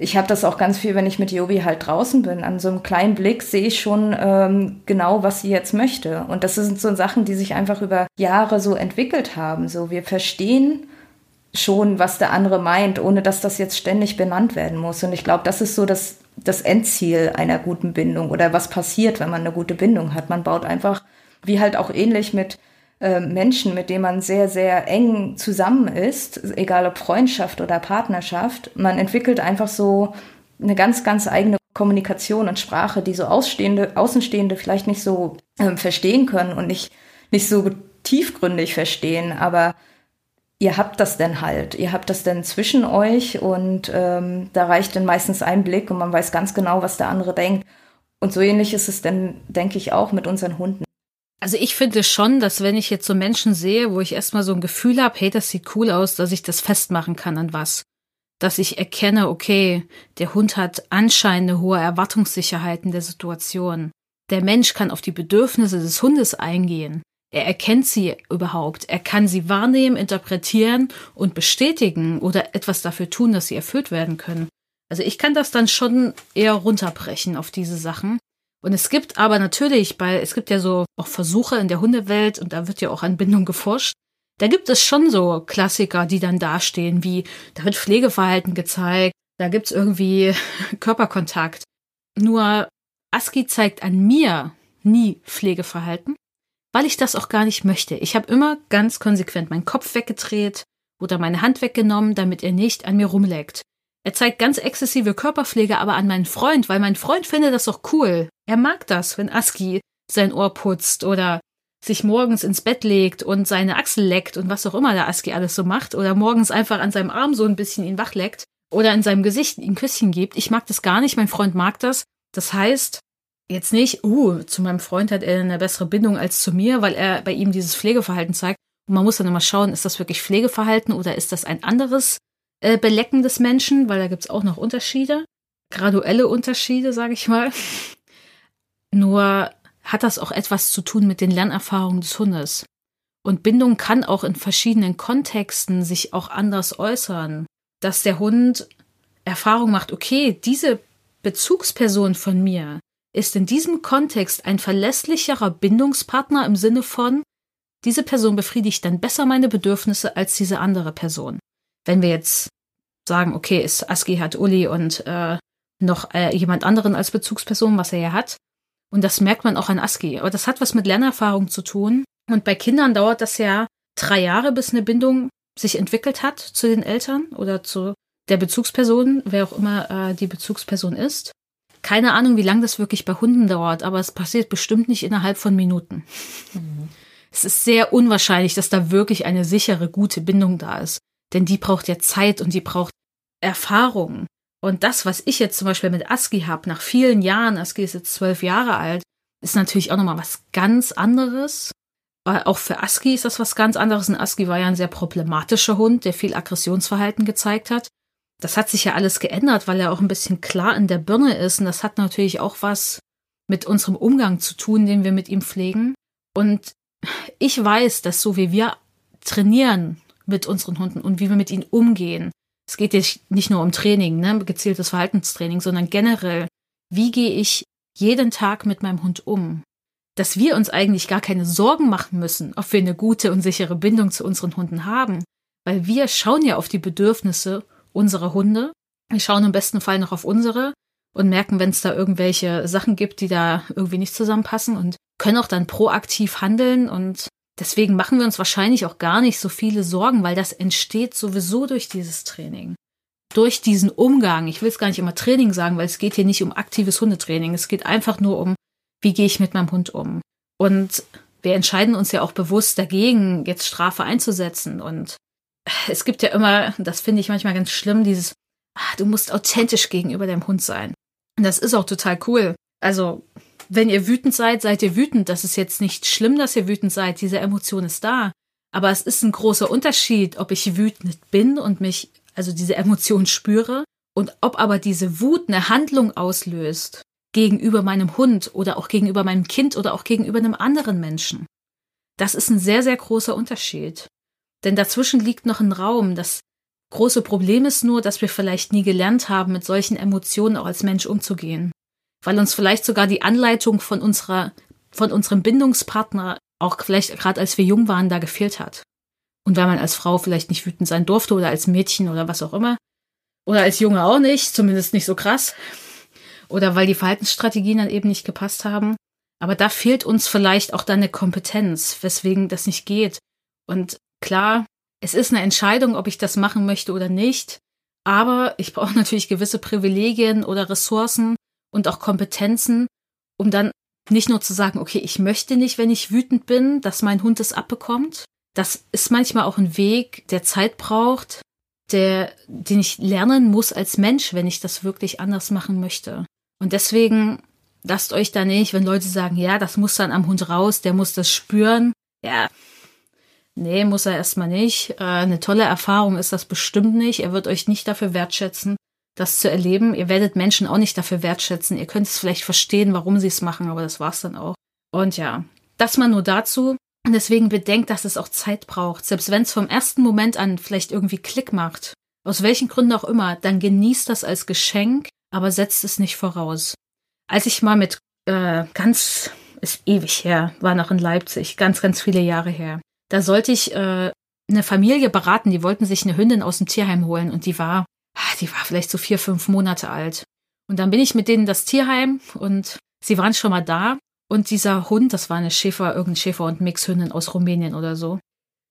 ich habe das auch ganz viel, wenn ich mit Jobi halt draußen bin. An so einem kleinen Blick sehe ich schon ähm, genau, was sie jetzt möchte. Und das sind so Sachen, die sich einfach über Jahre so entwickelt haben. So, wir verstehen schon, was der andere meint, ohne dass das jetzt ständig benannt werden muss. Und ich glaube, das ist so das, das Endziel einer guten Bindung oder was passiert, wenn man eine gute Bindung hat. Man baut einfach, wie halt auch ähnlich mit äh, Menschen, mit denen man sehr, sehr eng zusammen ist, egal ob Freundschaft oder Partnerschaft. Man entwickelt einfach so eine ganz, ganz eigene Kommunikation und Sprache, die so Ausstehende, Außenstehende vielleicht nicht so äh, verstehen können und nicht, nicht so tiefgründig verstehen, aber ihr habt das denn halt, ihr habt das denn zwischen euch und ähm, da reicht dann meistens ein Blick und man weiß ganz genau, was der andere denkt. Und so ähnlich ist es dann, denke ich, auch mit unseren Hunden. Also ich finde schon, dass wenn ich jetzt so Menschen sehe, wo ich erstmal so ein Gefühl habe, hey, das sieht cool aus, dass ich das festmachen kann an was. dass ich erkenne, okay, der Hund hat anscheinend eine hohe Erwartungssicherheit in der Situation. Der Mensch kann auf die Bedürfnisse des Hundes eingehen. Er erkennt sie überhaupt. Er kann sie wahrnehmen, interpretieren und bestätigen oder etwas dafür tun, dass sie erfüllt werden können. Also ich kann das dann schon eher runterbrechen auf diese Sachen. Und es gibt aber natürlich bei, es gibt ja so auch Versuche in der Hundewelt und da wird ja auch an Bindung geforscht. Da gibt es schon so Klassiker, die dann dastehen, wie da wird Pflegeverhalten gezeigt, da gibt's irgendwie Körperkontakt. Nur ASCII zeigt an mir nie Pflegeverhalten, weil ich das auch gar nicht möchte. Ich habe immer ganz konsequent meinen Kopf weggedreht oder meine Hand weggenommen, damit er nicht an mir rumleckt. Er zeigt ganz exzessive Körperpflege aber an meinen Freund, weil mein Freund findet das doch cool. Er mag das, wenn ASCII sein Ohr putzt oder sich morgens ins Bett legt und seine Achsel leckt und was auch immer der ASCII alles so macht oder morgens einfach an seinem Arm so ein bisschen ihn wachleckt oder in seinem Gesicht ihm Küsschen gibt. Ich mag das gar nicht, mein Freund mag das. Das heißt, jetzt nicht, uh, zu meinem Freund hat er eine bessere Bindung als zu mir, weil er bei ihm dieses Pflegeverhalten zeigt. Und man muss dann immer schauen, ist das wirklich Pflegeverhalten oder ist das ein anderes äh, Belecken des Menschen, weil da gibt's auch noch Unterschiede, graduelle Unterschiede, sage ich mal. Nur hat das auch etwas zu tun mit den Lernerfahrungen des Hundes. Und Bindung kann auch in verschiedenen Kontexten sich auch anders äußern, dass der Hund Erfahrung macht, okay, diese Bezugsperson von mir ist in diesem Kontext ein verlässlicherer Bindungspartner im Sinne von, diese Person befriedigt dann besser meine Bedürfnisse als diese andere Person. Wenn wir jetzt sagen, okay, ist Aski hat Uli und äh, noch äh, jemand anderen als Bezugsperson, was er ja hat. Und das merkt man auch an Aski. Aber das hat was mit Lernerfahrung zu tun. Und bei Kindern dauert das ja drei Jahre, bis eine Bindung sich entwickelt hat zu den Eltern oder zu der Bezugsperson, wer auch immer äh, die Bezugsperson ist. Keine Ahnung, wie lange das wirklich bei Hunden dauert, aber es passiert bestimmt nicht innerhalb von Minuten. Mhm. Es ist sehr unwahrscheinlich, dass da wirklich eine sichere, gute Bindung da ist. Denn die braucht ja Zeit und die braucht Erfahrung. Und das, was ich jetzt zum Beispiel mit ASCII habe, nach vielen Jahren, ASCII ist jetzt zwölf Jahre alt, ist natürlich auch nochmal was ganz anderes. Auch für ASCII ist das was ganz anderes. Und ASCII war ja ein sehr problematischer Hund, der viel Aggressionsverhalten gezeigt hat. Das hat sich ja alles geändert, weil er auch ein bisschen klar in der Birne ist. Und das hat natürlich auch was mit unserem Umgang zu tun, den wir mit ihm pflegen. Und ich weiß, dass so wie wir trainieren mit unseren Hunden und wie wir mit ihnen umgehen, es geht nicht nur um Training, ne, gezieltes Verhaltenstraining, sondern generell, wie gehe ich jeden Tag mit meinem Hund um? Dass wir uns eigentlich gar keine Sorgen machen müssen, ob wir eine gute und sichere Bindung zu unseren Hunden haben, weil wir schauen ja auf die Bedürfnisse unserer Hunde. Wir schauen im besten Fall noch auf unsere und merken, wenn es da irgendwelche Sachen gibt, die da irgendwie nicht zusammenpassen und können auch dann proaktiv handeln und Deswegen machen wir uns wahrscheinlich auch gar nicht so viele Sorgen, weil das entsteht sowieso durch dieses Training. Durch diesen Umgang. Ich will es gar nicht immer Training sagen, weil es geht hier nicht um aktives Hundetraining. Es geht einfach nur um, wie gehe ich mit meinem Hund um. Und wir entscheiden uns ja auch bewusst dagegen, jetzt Strafe einzusetzen. Und es gibt ja immer, das finde ich manchmal ganz schlimm, dieses, ach, du musst authentisch gegenüber deinem Hund sein. Und das ist auch total cool. Also wenn ihr wütend seid, seid ihr wütend. Das ist jetzt nicht schlimm, dass ihr wütend seid. Diese Emotion ist da. Aber es ist ein großer Unterschied, ob ich wütend bin und mich, also diese Emotion spüre und ob aber diese Wut eine Handlung auslöst gegenüber meinem Hund oder auch gegenüber meinem Kind oder auch gegenüber einem anderen Menschen. Das ist ein sehr, sehr großer Unterschied. Denn dazwischen liegt noch ein Raum. Das große Problem ist nur, dass wir vielleicht nie gelernt haben, mit solchen Emotionen auch als Mensch umzugehen weil uns vielleicht sogar die Anleitung von unserer, von unserem Bindungspartner auch vielleicht gerade als wir jung waren da gefehlt hat. Und weil man als Frau vielleicht nicht wütend sein durfte oder als Mädchen oder was auch immer. Oder als Junge auch nicht, zumindest nicht so krass. Oder weil die Verhaltensstrategien dann eben nicht gepasst haben. Aber da fehlt uns vielleicht auch dann eine Kompetenz, weswegen das nicht geht. Und klar, es ist eine Entscheidung, ob ich das machen möchte oder nicht. Aber ich brauche natürlich gewisse Privilegien oder Ressourcen, und auch Kompetenzen, um dann nicht nur zu sagen, okay, ich möchte nicht, wenn ich wütend bin, dass mein Hund es abbekommt. Das ist manchmal auch ein Weg, der Zeit braucht, der, den ich lernen muss als Mensch, wenn ich das wirklich anders machen möchte. Und deswegen lasst euch da nicht, wenn Leute sagen, ja, das muss dann am Hund raus, der muss das spüren. Ja, Nee, muss er erstmal nicht. Äh, eine tolle Erfahrung ist das bestimmt nicht. Er wird euch nicht dafür wertschätzen, das zu erleben. Ihr werdet Menschen auch nicht dafür wertschätzen. Ihr könnt es vielleicht verstehen, warum sie es machen, aber das war's dann auch. Und ja, das mal nur dazu. Und deswegen bedenkt, dass es auch Zeit braucht. Selbst wenn es vom ersten Moment an vielleicht irgendwie Klick macht, aus welchen Gründen auch immer, dann genießt das als Geschenk, aber setzt es nicht voraus. Als ich mal mit äh, ganz, ist ewig her, war noch in Leipzig, ganz, ganz viele Jahre her. Da sollte ich äh, eine Familie beraten, die wollten sich eine Hündin aus dem Tierheim holen und die war, die war vielleicht so vier, fünf Monate alt. Und dann bin ich mit denen das Tierheim und sie waren schon mal da und dieser Hund, das war eine Schäfer, irgendein Schäfer- und Mixhündin aus Rumänien oder so.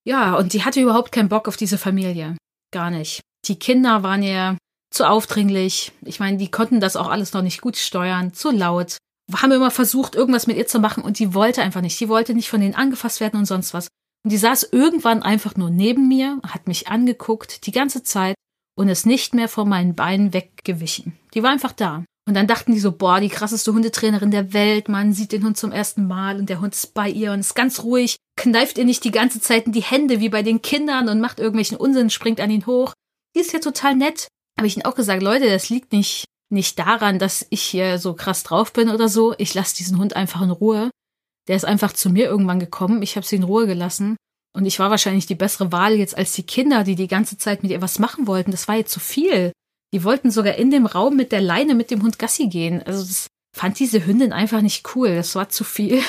Ja, und die hatte überhaupt keinen Bock auf diese Familie. Gar nicht. Die Kinder waren ihr zu aufdringlich. Ich meine, die konnten das auch alles noch nicht gut steuern, zu laut. Haben immer versucht, irgendwas mit ihr zu machen und die wollte einfach nicht. Die wollte nicht von denen angefasst werden und sonst was. Und die saß irgendwann einfach nur neben mir, hat mich angeguckt, die ganze Zeit und ist nicht mehr von meinen Beinen weggewichen. Die war einfach da. Und dann dachten die so, boah, die krasseste Hundetrainerin der Welt, man sieht den Hund zum ersten Mal und der Hund ist bei ihr und ist ganz ruhig, kneift ihr nicht die ganze Zeit in die Hände wie bei den Kindern und macht irgendwelchen Unsinn, springt an ihn hoch. Die ist ja total nett. Habe ich ihnen auch gesagt, Leute, das liegt nicht, nicht daran, dass ich hier so krass drauf bin oder so. Ich lasse diesen Hund einfach in Ruhe. Der ist einfach zu mir irgendwann gekommen. Ich habe sie in Ruhe gelassen. Und ich war wahrscheinlich die bessere Wahl jetzt als die Kinder, die die ganze Zeit mit ihr was machen wollten. Das war jetzt zu viel. Die wollten sogar in dem Raum mit der Leine mit dem Hund Gassi gehen. Also das fand diese Hündin einfach nicht cool. Das war zu viel.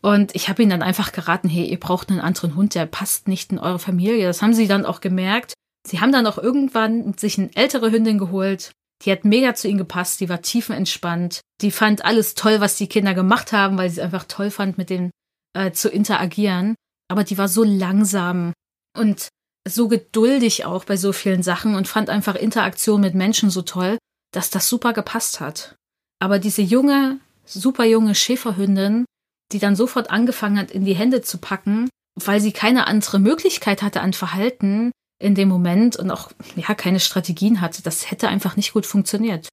Und ich habe ihnen dann einfach geraten, hey, ihr braucht einen anderen Hund, der passt nicht in eure Familie. Das haben sie dann auch gemerkt. Sie haben dann auch irgendwann sich eine ältere Hündin geholt. Die hat mega zu ihnen gepasst, die war tiefenentspannt. Die fand alles toll, was die Kinder gemacht haben, weil sie es einfach toll fand, mit denen äh, zu interagieren. Aber die war so langsam und so geduldig auch bei so vielen Sachen und fand einfach Interaktion mit Menschen so toll, dass das super gepasst hat. Aber diese junge, super junge Schäferhündin, die dann sofort angefangen hat, in die Hände zu packen, weil sie keine andere Möglichkeit hatte an Verhalten in dem Moment und auch ja keine Strategien hatte, das hätte einfach nicht gut funktioniert.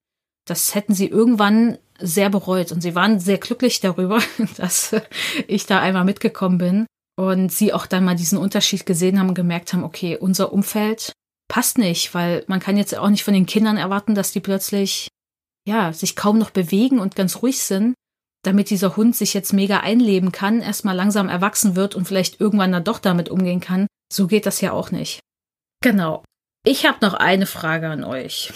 Das hätten sie irgendwann sehr bereut und sie waren sehr glücklich darüber, dass ich da einmal mitgekommen bin und sie auch dann mal diesen Unterschied gesehen haben und gemerkt haben, okay, unser Umfeld passt nicht, weil man kann jetzt auch nicht von den Kindern erwarten, dass die plötzlich, ja, sich kaum noch bewegen und ganz ruhig sind, damit dieser Hund sich jetzt mega einleben kann, erstmal langsam erwachsen wird und vielleicht irgendwann dann doch damit umgehen kann. So geht das ja auch nicht. Genau. Ich habe noch eine Frage an euch.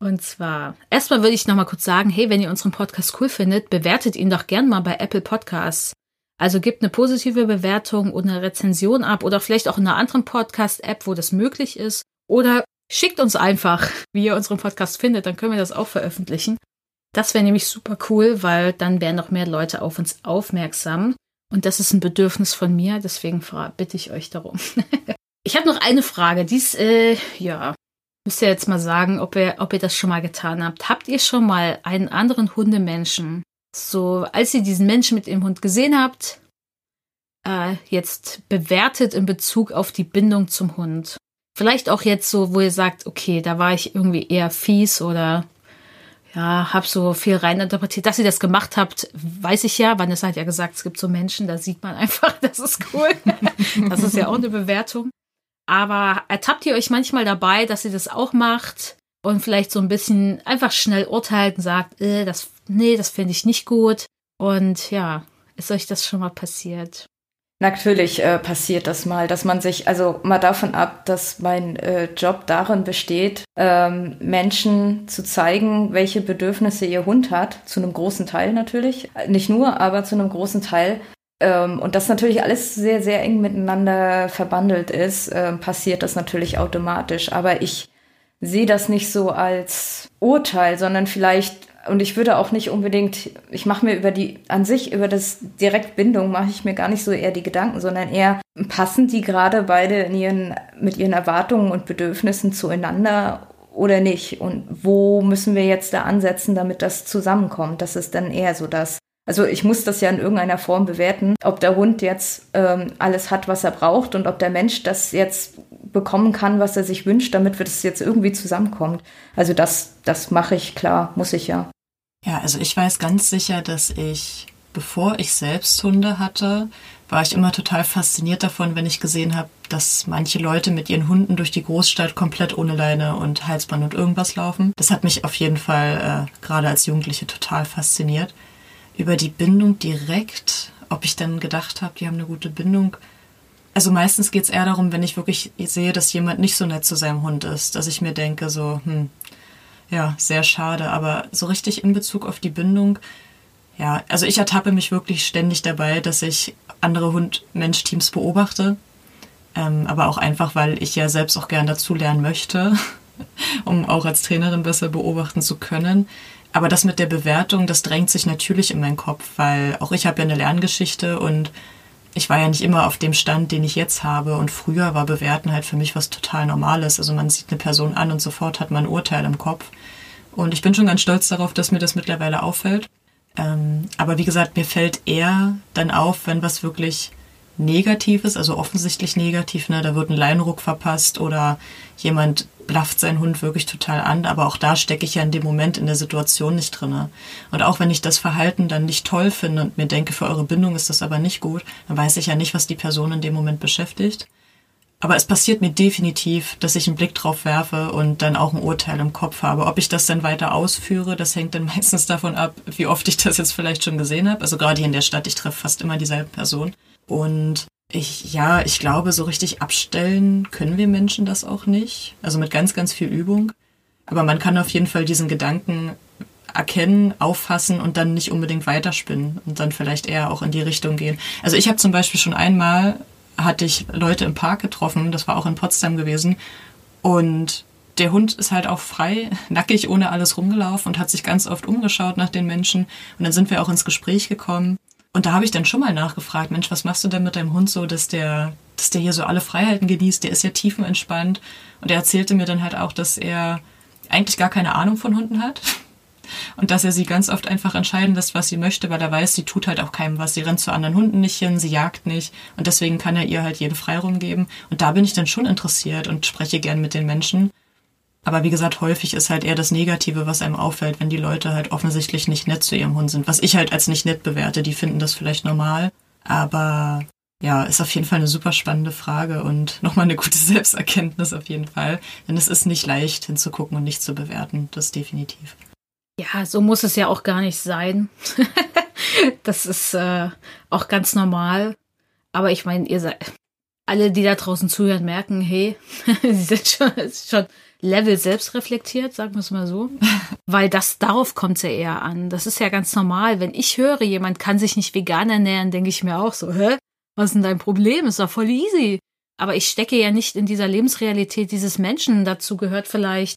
Und zwar, erstmal würde ich noch mal kurz sagen, hey, wenn ihr unseren Podcast cool findet, bewertet ihn doch gern mal bei Apple Podcasts. Also gebt eine positive Bewertung und eine Rezension ab oder vielleicht auch in einer anderen Podcast-App, wo das möglich ist. Oder schickt uns einfach, wie ihr unseren Podcast findet, dann können wir das auch veröffentlichen. Das wäre nämlich super cool, weil dann wären noch mehr Leute auf uns aufmerksam. Und das ist ein Bedürfnis von mir, deswegen bitte ich euch darum. ich habe noch eine Frage, die ist, äh, ja, müsst ihr jetzt mal sagen, ob ihr, ob ihr das schon mal getan habt. Habt ihr schon mal einen anderen Hundemenschen so, als ihr diesen Menschen mit dem Hund gesehen habt, äh, jetzt bewertet in Bezug auf die Bindung zum Hund. Vielleicht auch jetzt so, wo ihr sagt, okay, da war ich irgendwie eher fies oder ja, hab so viel reininterpretiert. Dass ihr das gemacht habt, weiß ich ja. Vanessa hat ja gesagt, es gibt so Menschen, da sieht man einfach, das ist cool. das ist ja auch eine Bewertung. Aber ertappt ihr euch manchmal dabei, dass ihr das auch macht und vielleicht so ein bisschen einfach schnell urteilt und sagt, äh, das nee, das finde ich nicht gut. Und ja, ist euch das schon mal passiert? Natürlich äh, passiert das mal, dass man sich, also mal davon ab, dass mein äh, Job darin besteht, ähm, Menschen zu zeigen, welche Bedürfnisse ihr Hund hat, zu einem großen Teil natürlich, nicht nur, aber zu einem großen Teil. Ähm, und das natürlich alles sehr, sehr eng miteinander verbandelt ist, äh, passiert das natürlich automatisch. Aber ich sehe das nicht so als Urteil, sondern vielleicht und ich würde auch nicht unbedingt, ich mache mir über die, an sich, über das Direktbindung mache ich mir gar nicht so eher die Gedanken, sondern eher, passen die gerade beide in ihren, mit ihren Erwartungen und Bedürfnissen zueinander oder nicht? Und wo müssen wir jetzt da ansetzen, damit das zusammenkommt? Das ist dann eher so das. Also ich muss das ja in irgendeiner Form bewerten, ob der Hund jetzt ähm, alles hat, was er braucht und ob der Mensch das jetzt bekommen kann, was er sich wünscht, damit das jetzt irgendwie zusammenkommt. Also das, das mache ich, klar, muss ich ja. Ja, also ich weiß ganz sicher, dass ich bevor ich selbst Hunde hatte, war ich immer total fasziniert davon, wenn ich gesehen habe, dass manche Leute mit ihren Hunden durch die Großstadt komplett ohne Leine und Halsband und irgendwas laufen. Das hat mich auf jeden Fall äh, gerade als Jugendliche total fasziniert. Über die Bindung direkt, ob ich dann gedacht habe, die haben eine gute Bindung. Also meistens geht es eher darum, wenn ich wirklich sehe, dass jemand nicht so nett zu seinem Hund ist, dass ich mir denke, so, hm, ja, sehr schade. Aber so richtig in Bezug auf die Bindung, ja, also ich ertappe mich wirklich ständig dabei, dass ich andere Hund-Mensch-Teams beobachte. Ähm, aber auch einfach, weil ich ja selbst auch gern dazu lernen möchte, um auch als Trainerin besser beobachten zu können. Aber das mit der Bewertung, das drängt sich natürlich in meinen Kopf, weil auch ich habe ja eine Lerngeschichte und ich war ja nicht immer auf dem Stand, den ich jetzt habe. Und früher war Bewerten halt für mich was total Normales. Also man sieht eine Person an und sofort hat man ein Urteil im Kopf. Und ich bin schon ganz stolz darauf, dass mir das mittlerweile auffällt. Ähm, aber wie gesagt, mir fällt eher dann auf, wenn was wirklich negativ ist, also offensichtlich negativ, ne, da wird ein Leinruck verpasst oder jemand blafft seinen Hund wirklich total an, aber auch da stecke ich ja in dem Moment in der Situation nicht drinne. Und auch wenn ich das Verhalten dann nicht toll finde und mir denke, für eure Bindung ist das aber nicht gut, dann weiß ich ja nicht, was die Person in dem Moment beschäftigt. Aber es passiert mir definitiv, dass ich einen Blick drauf werfe und dann auch ein Urteil im Kopf habe. Ob ich das dann weiter ausführe, das hängt dann meistens davon ab, wie oft ich das jetzt vielleicht schon gesehen habe. Also gerade hier in der Stadt, ich treffe fast immer dieselbe Person. Und ich, ja, ich glaube, so richtig abstellen können wir Menschen das auch nicht. Also mit ganz, ganz viel Übung. Aber man kann auf jeden Fall diesen Gedanken erkennen, auffassen und dann nicht unbedingt weiterspinnen und dann vielleicht eher auch in die Richtung gehen. Also ich habe zum Beispiel schon einmal hatte ich Leute im Park getroffen, das war auch in Potsdam gewesen. Und der Hund ist halt auch frei, nackig, ohne alles rumgelaufen und hat sich ganz oft umgeschaut nach den Menschen. Und dann sind wir auch ins Gespräch gekommen. Und da habe ich dann schon mal nachgefragt, Mensch, was machst du denn mit deinem Hund so, dass der, dass der hier so alle Freiheiten genießt? Der ist ja tiefenentspannt. Und er erzählte mir dann halt auch, dass er eigentlich gar keine Ahnung von Hunden hat und dass er sie ganz oft einfach entscheiden lässt, was sie möchte, weil er weiß, sie tut halt auch keinem was. Sie rennt zu anderen Hunden nicht hin, sie jagt nicht und deswegen kann er ihr halt jeden Freiraum geben. Und da bin ich dann schon interessiert und spreche gern mit den Menschen. Aber wie gesagt, häufig ist halt eher das Negative, was einem auffällt, wenn die Leute halt offensichtlich nicht nett zu ihrem Hund sind. Was ich halt als nicht nett bewerte, die finden das vielleicht normal. Aber ja, ist auf jeden Fall eine super spannende Frage und nochmal eine gute Selbsterkenntnis auf jeden Fall. Denn es ist nicht leicht hinzugucken und nicht zu bewerten. Das definitiv. Ja, so muss es ja auch gar nicht sein. das ist äh, auch ganz normal. Aber ich meine, ihr seid, alle, die da draußen zuhören, merken, hey, sie sind schon, schon Level selbst reflektiert, sagen wir es mal so. Weil das, darauf kommt es ja eher an. Das ist ja ganz normal. Wenn ich höre, jemand kann sich nicht vegan ernähren, denke ich mir auch so, hä? Was ist denn dein Problem? Ist doch voll easy. Aber ich stecke ja nicht in dieser Lebensrealität dieses Menschen. Dazu gehört vielleicht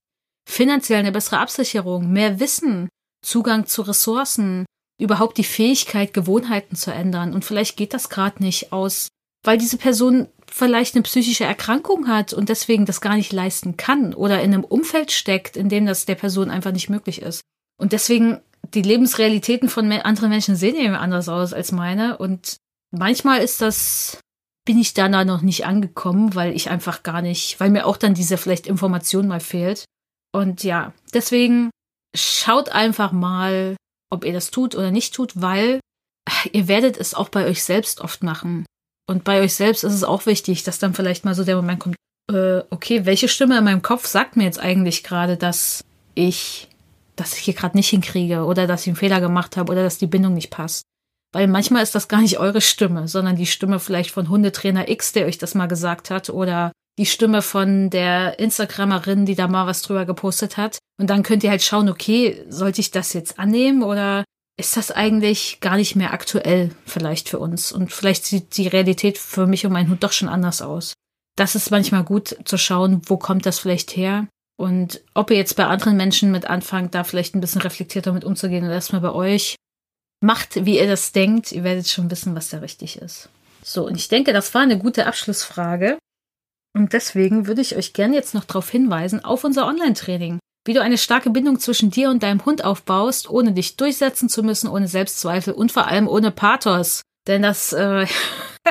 finanziell eine bessere Absicherung, mehr Wissen, Zugang zu Ressourcen, überhaupt die Fähigkeit, Gewohnheiten zu ändern. Und vielleicht geht das gerade nicht aus, weil diese Person vielleicht eine psychische Erkrankung hat und deswegen das gar nicht leisten kann oder in einem Umfeld steckt, in dem das der Person einfach nicht möglich ist. Und deswegen die Lebensrealitäten von anderen Menschen sehen eben anders aus als meine. Und manchmal ist das, bin ich da noch nicht angekommen, weil ich einfach gar nicht, weil mir auch dann diese vielleicht Information mal fehlt. Und ja, deswegen schaut einfach mal, ob ihr das tut oder nicht tut, weil ihr werdet es auch bei euch selbst oft machen. Und bei euch selbst ist es auch wichtig, dass dann vielleicht mal so der Moment kommt, äh, okay, welche Stimme in meinem Kopf sagt mir jetzt eigentlich gerade, dass ich, dass ich hier gerade nicht hinkriege oder dass ich einen Fehler gemacht habe oder dass die Bindung nicht passt. Weil manchmal ist das gar nicht eure Stimme, sondern die Stimme vielleicht von Hundetrainer X, der euch das mal gesagt hat oder die Stimme von der Instagramerin, die da mal was drüber gepostet hat. Und dann könnt ihr halt schauen, okay, sollte ich das jetzt annehmen oder ist das eigentlich gar nicht mehr aktuell vielleicht für uns? Und vielleicht sieht die Realität für mich und meinen Hund doch schon anders aus. Das ist manchmal gut zu schauen, wo kommt das vielleicht her? Und ob ihr jetzt bei anderen Menschen mit anfangt, da vielleicht ein bisschen reflektierter mit umzugehen oder erstmal bei euch. Macht, wie ihr das denkt. Ihr werdet schon wissen, was da richtig ist. So, und ich denke, das war eine gute Abschlussfrage. Und deswegen würde ich euch gerne jetzt noch darauf hinweisen, auf unser Online-Training. Wie du eine starke Bindung zwischen dir und deinem Hund aufbaust, ohne dich durchsetzen zu müssen, ohne Selbstzweifel und vor allem ohne Pathos. Denn das äh,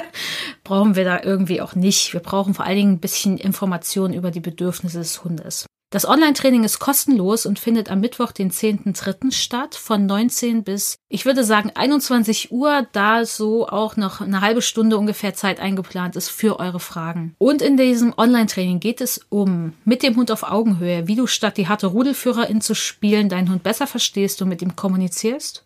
brauchen wir da irgendwie auch nicht. Wir brauchen vor allen Dingen ein bisschen Informationen über die Bedürfnisse des Hundes. Das Online-Training ist kostenlos und findet am Mittwoch, den 10.3. statt, von 19 bis, ich würde sagen, 21 Uhr, da so auch noch eine halbe Stunde ungefähr Zeit eingeplant ist für eure Fragen. Und in diesem Online-Training geht es um mit dem Hund auf Augenhöhe, wie du statt die harte Rudelführerin zu spielen, deinen Hund besser verstehst und mit ihm kommunizierst.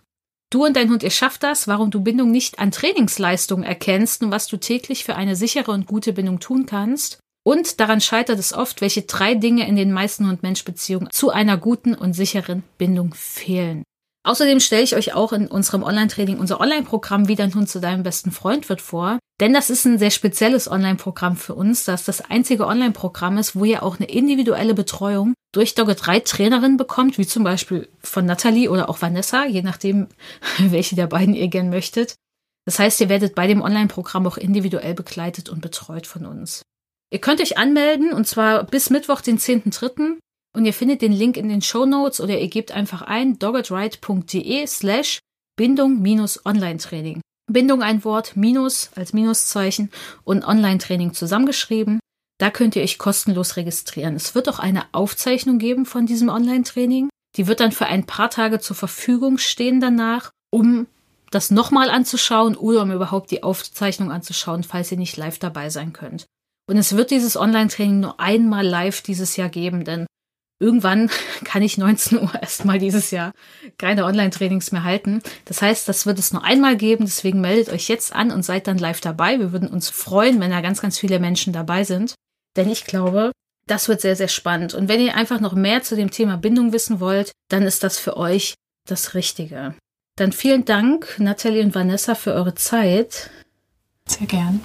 Du und dein Hund, ihr schafft das, warum du Bindung nicht an Trainingsleistungen erkennst und was du täglich für eine sichere und gute Bindung tun kannst. Und daran scheitert es oft, welche drei Dinge in den meisten Hund-Mensch-Beziehungen zu einer guten und sicheren Bindung fehlen. Außerdem stelle ich euch auch in unserem Online-Training unser Online-Programm Wie dein Hund zu deinem besten Freund wird vor. Denn das ist ein sehr spezielles Online-Programm für uns, das das einzige Online-Programm ist, wo ihr auch eine individuelle Betreuung durch Dogge 3 Trainerinnen bekommt, wie zum Beispiel von Nathalie oder auch Vanessa, je nachdem, welche der beiden ihr gern möchtet. Das heißt, ihr werdet bei dem Online-Programm auch individuell begleitet und betreut von uns. Ihr könnt euch anmelden und zwar bis Mittwoch, den 10.3. Und ihr findet den Link in den Show Notes oder ihr gebt einfach ein doggetride.de slash Bindung-Online-Training. Bindung ein Wort, Minus als Minuszeichen und Online-Training zusammengeschrieben. Da könnt ihr euch kostenlos registrieren. Es wird auch eine Aufzeichnung geben von diesem Online-Training. Die wird dann für ein paar Tage zur Verfügung stehen danach, um das nochmal anzuschauen oder um überhaupt die Aufzeichnung anzuschauen, falls ihr nicht live dabei sein könnt. Und es wird dieses Online-Training nur einmal live dieses Jahr geben, denn irgendwann kann ich 19 Uhr erstmal dieses Jahr keine Online-Trainings mehr halten. Das heißt, das wird es nur einmal geben, deswegen meldet euch jetzt an und seid dann live dabei. Wir würden uns freuen, wenn da ganz, ganz viele Menschen dabei sind, denn ich glaube, das wird sehr, sehr spannend. Und wenn ihr einfach noch mehr zu dem Thema Bindung wissen wollt, dann ist das für euch das Richtige. Dann vielen Dank, Nathalie und Vanessa, für eure Zeit. Sehr gern.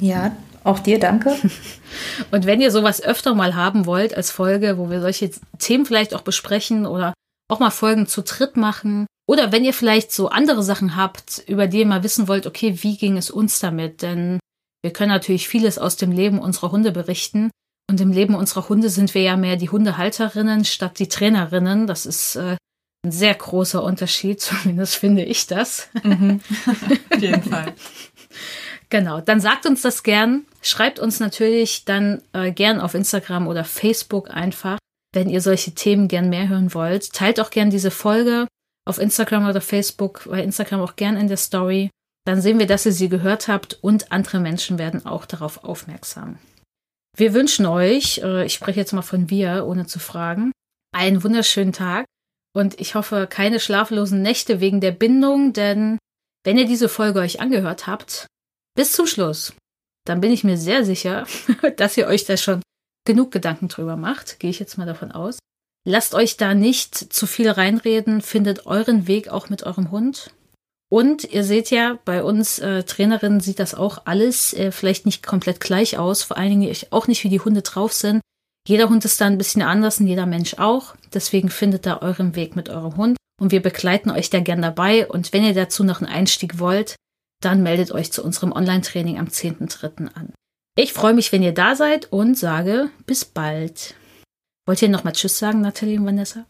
Ja, auch dir danke. Und wenn ihr sowas öfter mal haben wollt als Folge, wo wir solche Themen vielleicht auch besprechen oder auch mal Folgen zu dritt machen, oder wenn ihr vielleicht so andere Sachen habt, über die ihr mal wissen wollt, okay, wie ging es uns damit? Denn wir können natürlich vieles aus dem Leben unserer Hunde berichten. Und im Leben unserer Hunde sind wir ja mehr die Hundehalterinnen statt die Trainerinnen. Das ist äh, ein sehr großer Unterschied, zumindest finde ich das. Mhm. Auf jeden Fall. Genau, dann sagt uns das gern. Schreibt uns natürlich dann äh, gern auf Instagram oder Facebook einfach, wenn ihr solche Themen gern mehr hören wollt. Teilt auch gern diese Folge auf Instagram oder Facebook, bei Instagram auch gern in der Story. Dann sehen wir, dass ihr sie gehört habt und andere Menschen werden auch darauf aufmerksam. Wir wünschen euch, äh, ich spreche jetzt mal von wir, ohne zu fragen, einen wunderschönen Tag und ich hoffe keine schlaflosen Nächte wegen der Bindung, denn wenn ihr diese Folge euch angehört habt, bis zum Schluss, dann bin ich mir sehr sicher, dass ihr euch da schon genug Gedanken drüber macht, gehe ich jetzt mal davon aus. Lasst euch da nicht zu viel reinreden, findet euren Weg auch mit eurem Hund. Und ihr seht ja, bei uns äh, Trainerinnen sieht das auch alles äh, vielleicht nicht komplett gleich aus, vor allen Dingen auch nicht, wie die Hunde drauf sind. Jeder Hund ist da ein bisschen anders und jeder Mensch auch. Deswegen findet da euren Weg mit eurem Hund. Und wir begleiten euch da gern dabei. Und wenn ihr dazu noch einen Einstieg wollt, dann meldet euch zu unserem Online-Training am 10.3. an. Ich freue mich, wenn ihr da seid und sage bis bald. Wollt ihr nochmal Tschüss sagen, Nathalie und Vanessa?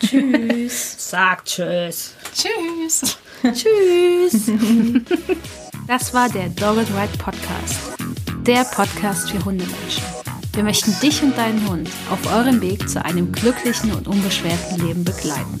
Tschüss. Sagt Tschüss. Tschüss. Tschüss. Das war der Dogged Ride Podcast. Der Podcast für Hundemenschen. Wir möchten dich und deinen Hund auf eurem Weg zu einem glücklichen und unbeschwerten Leben begleiten.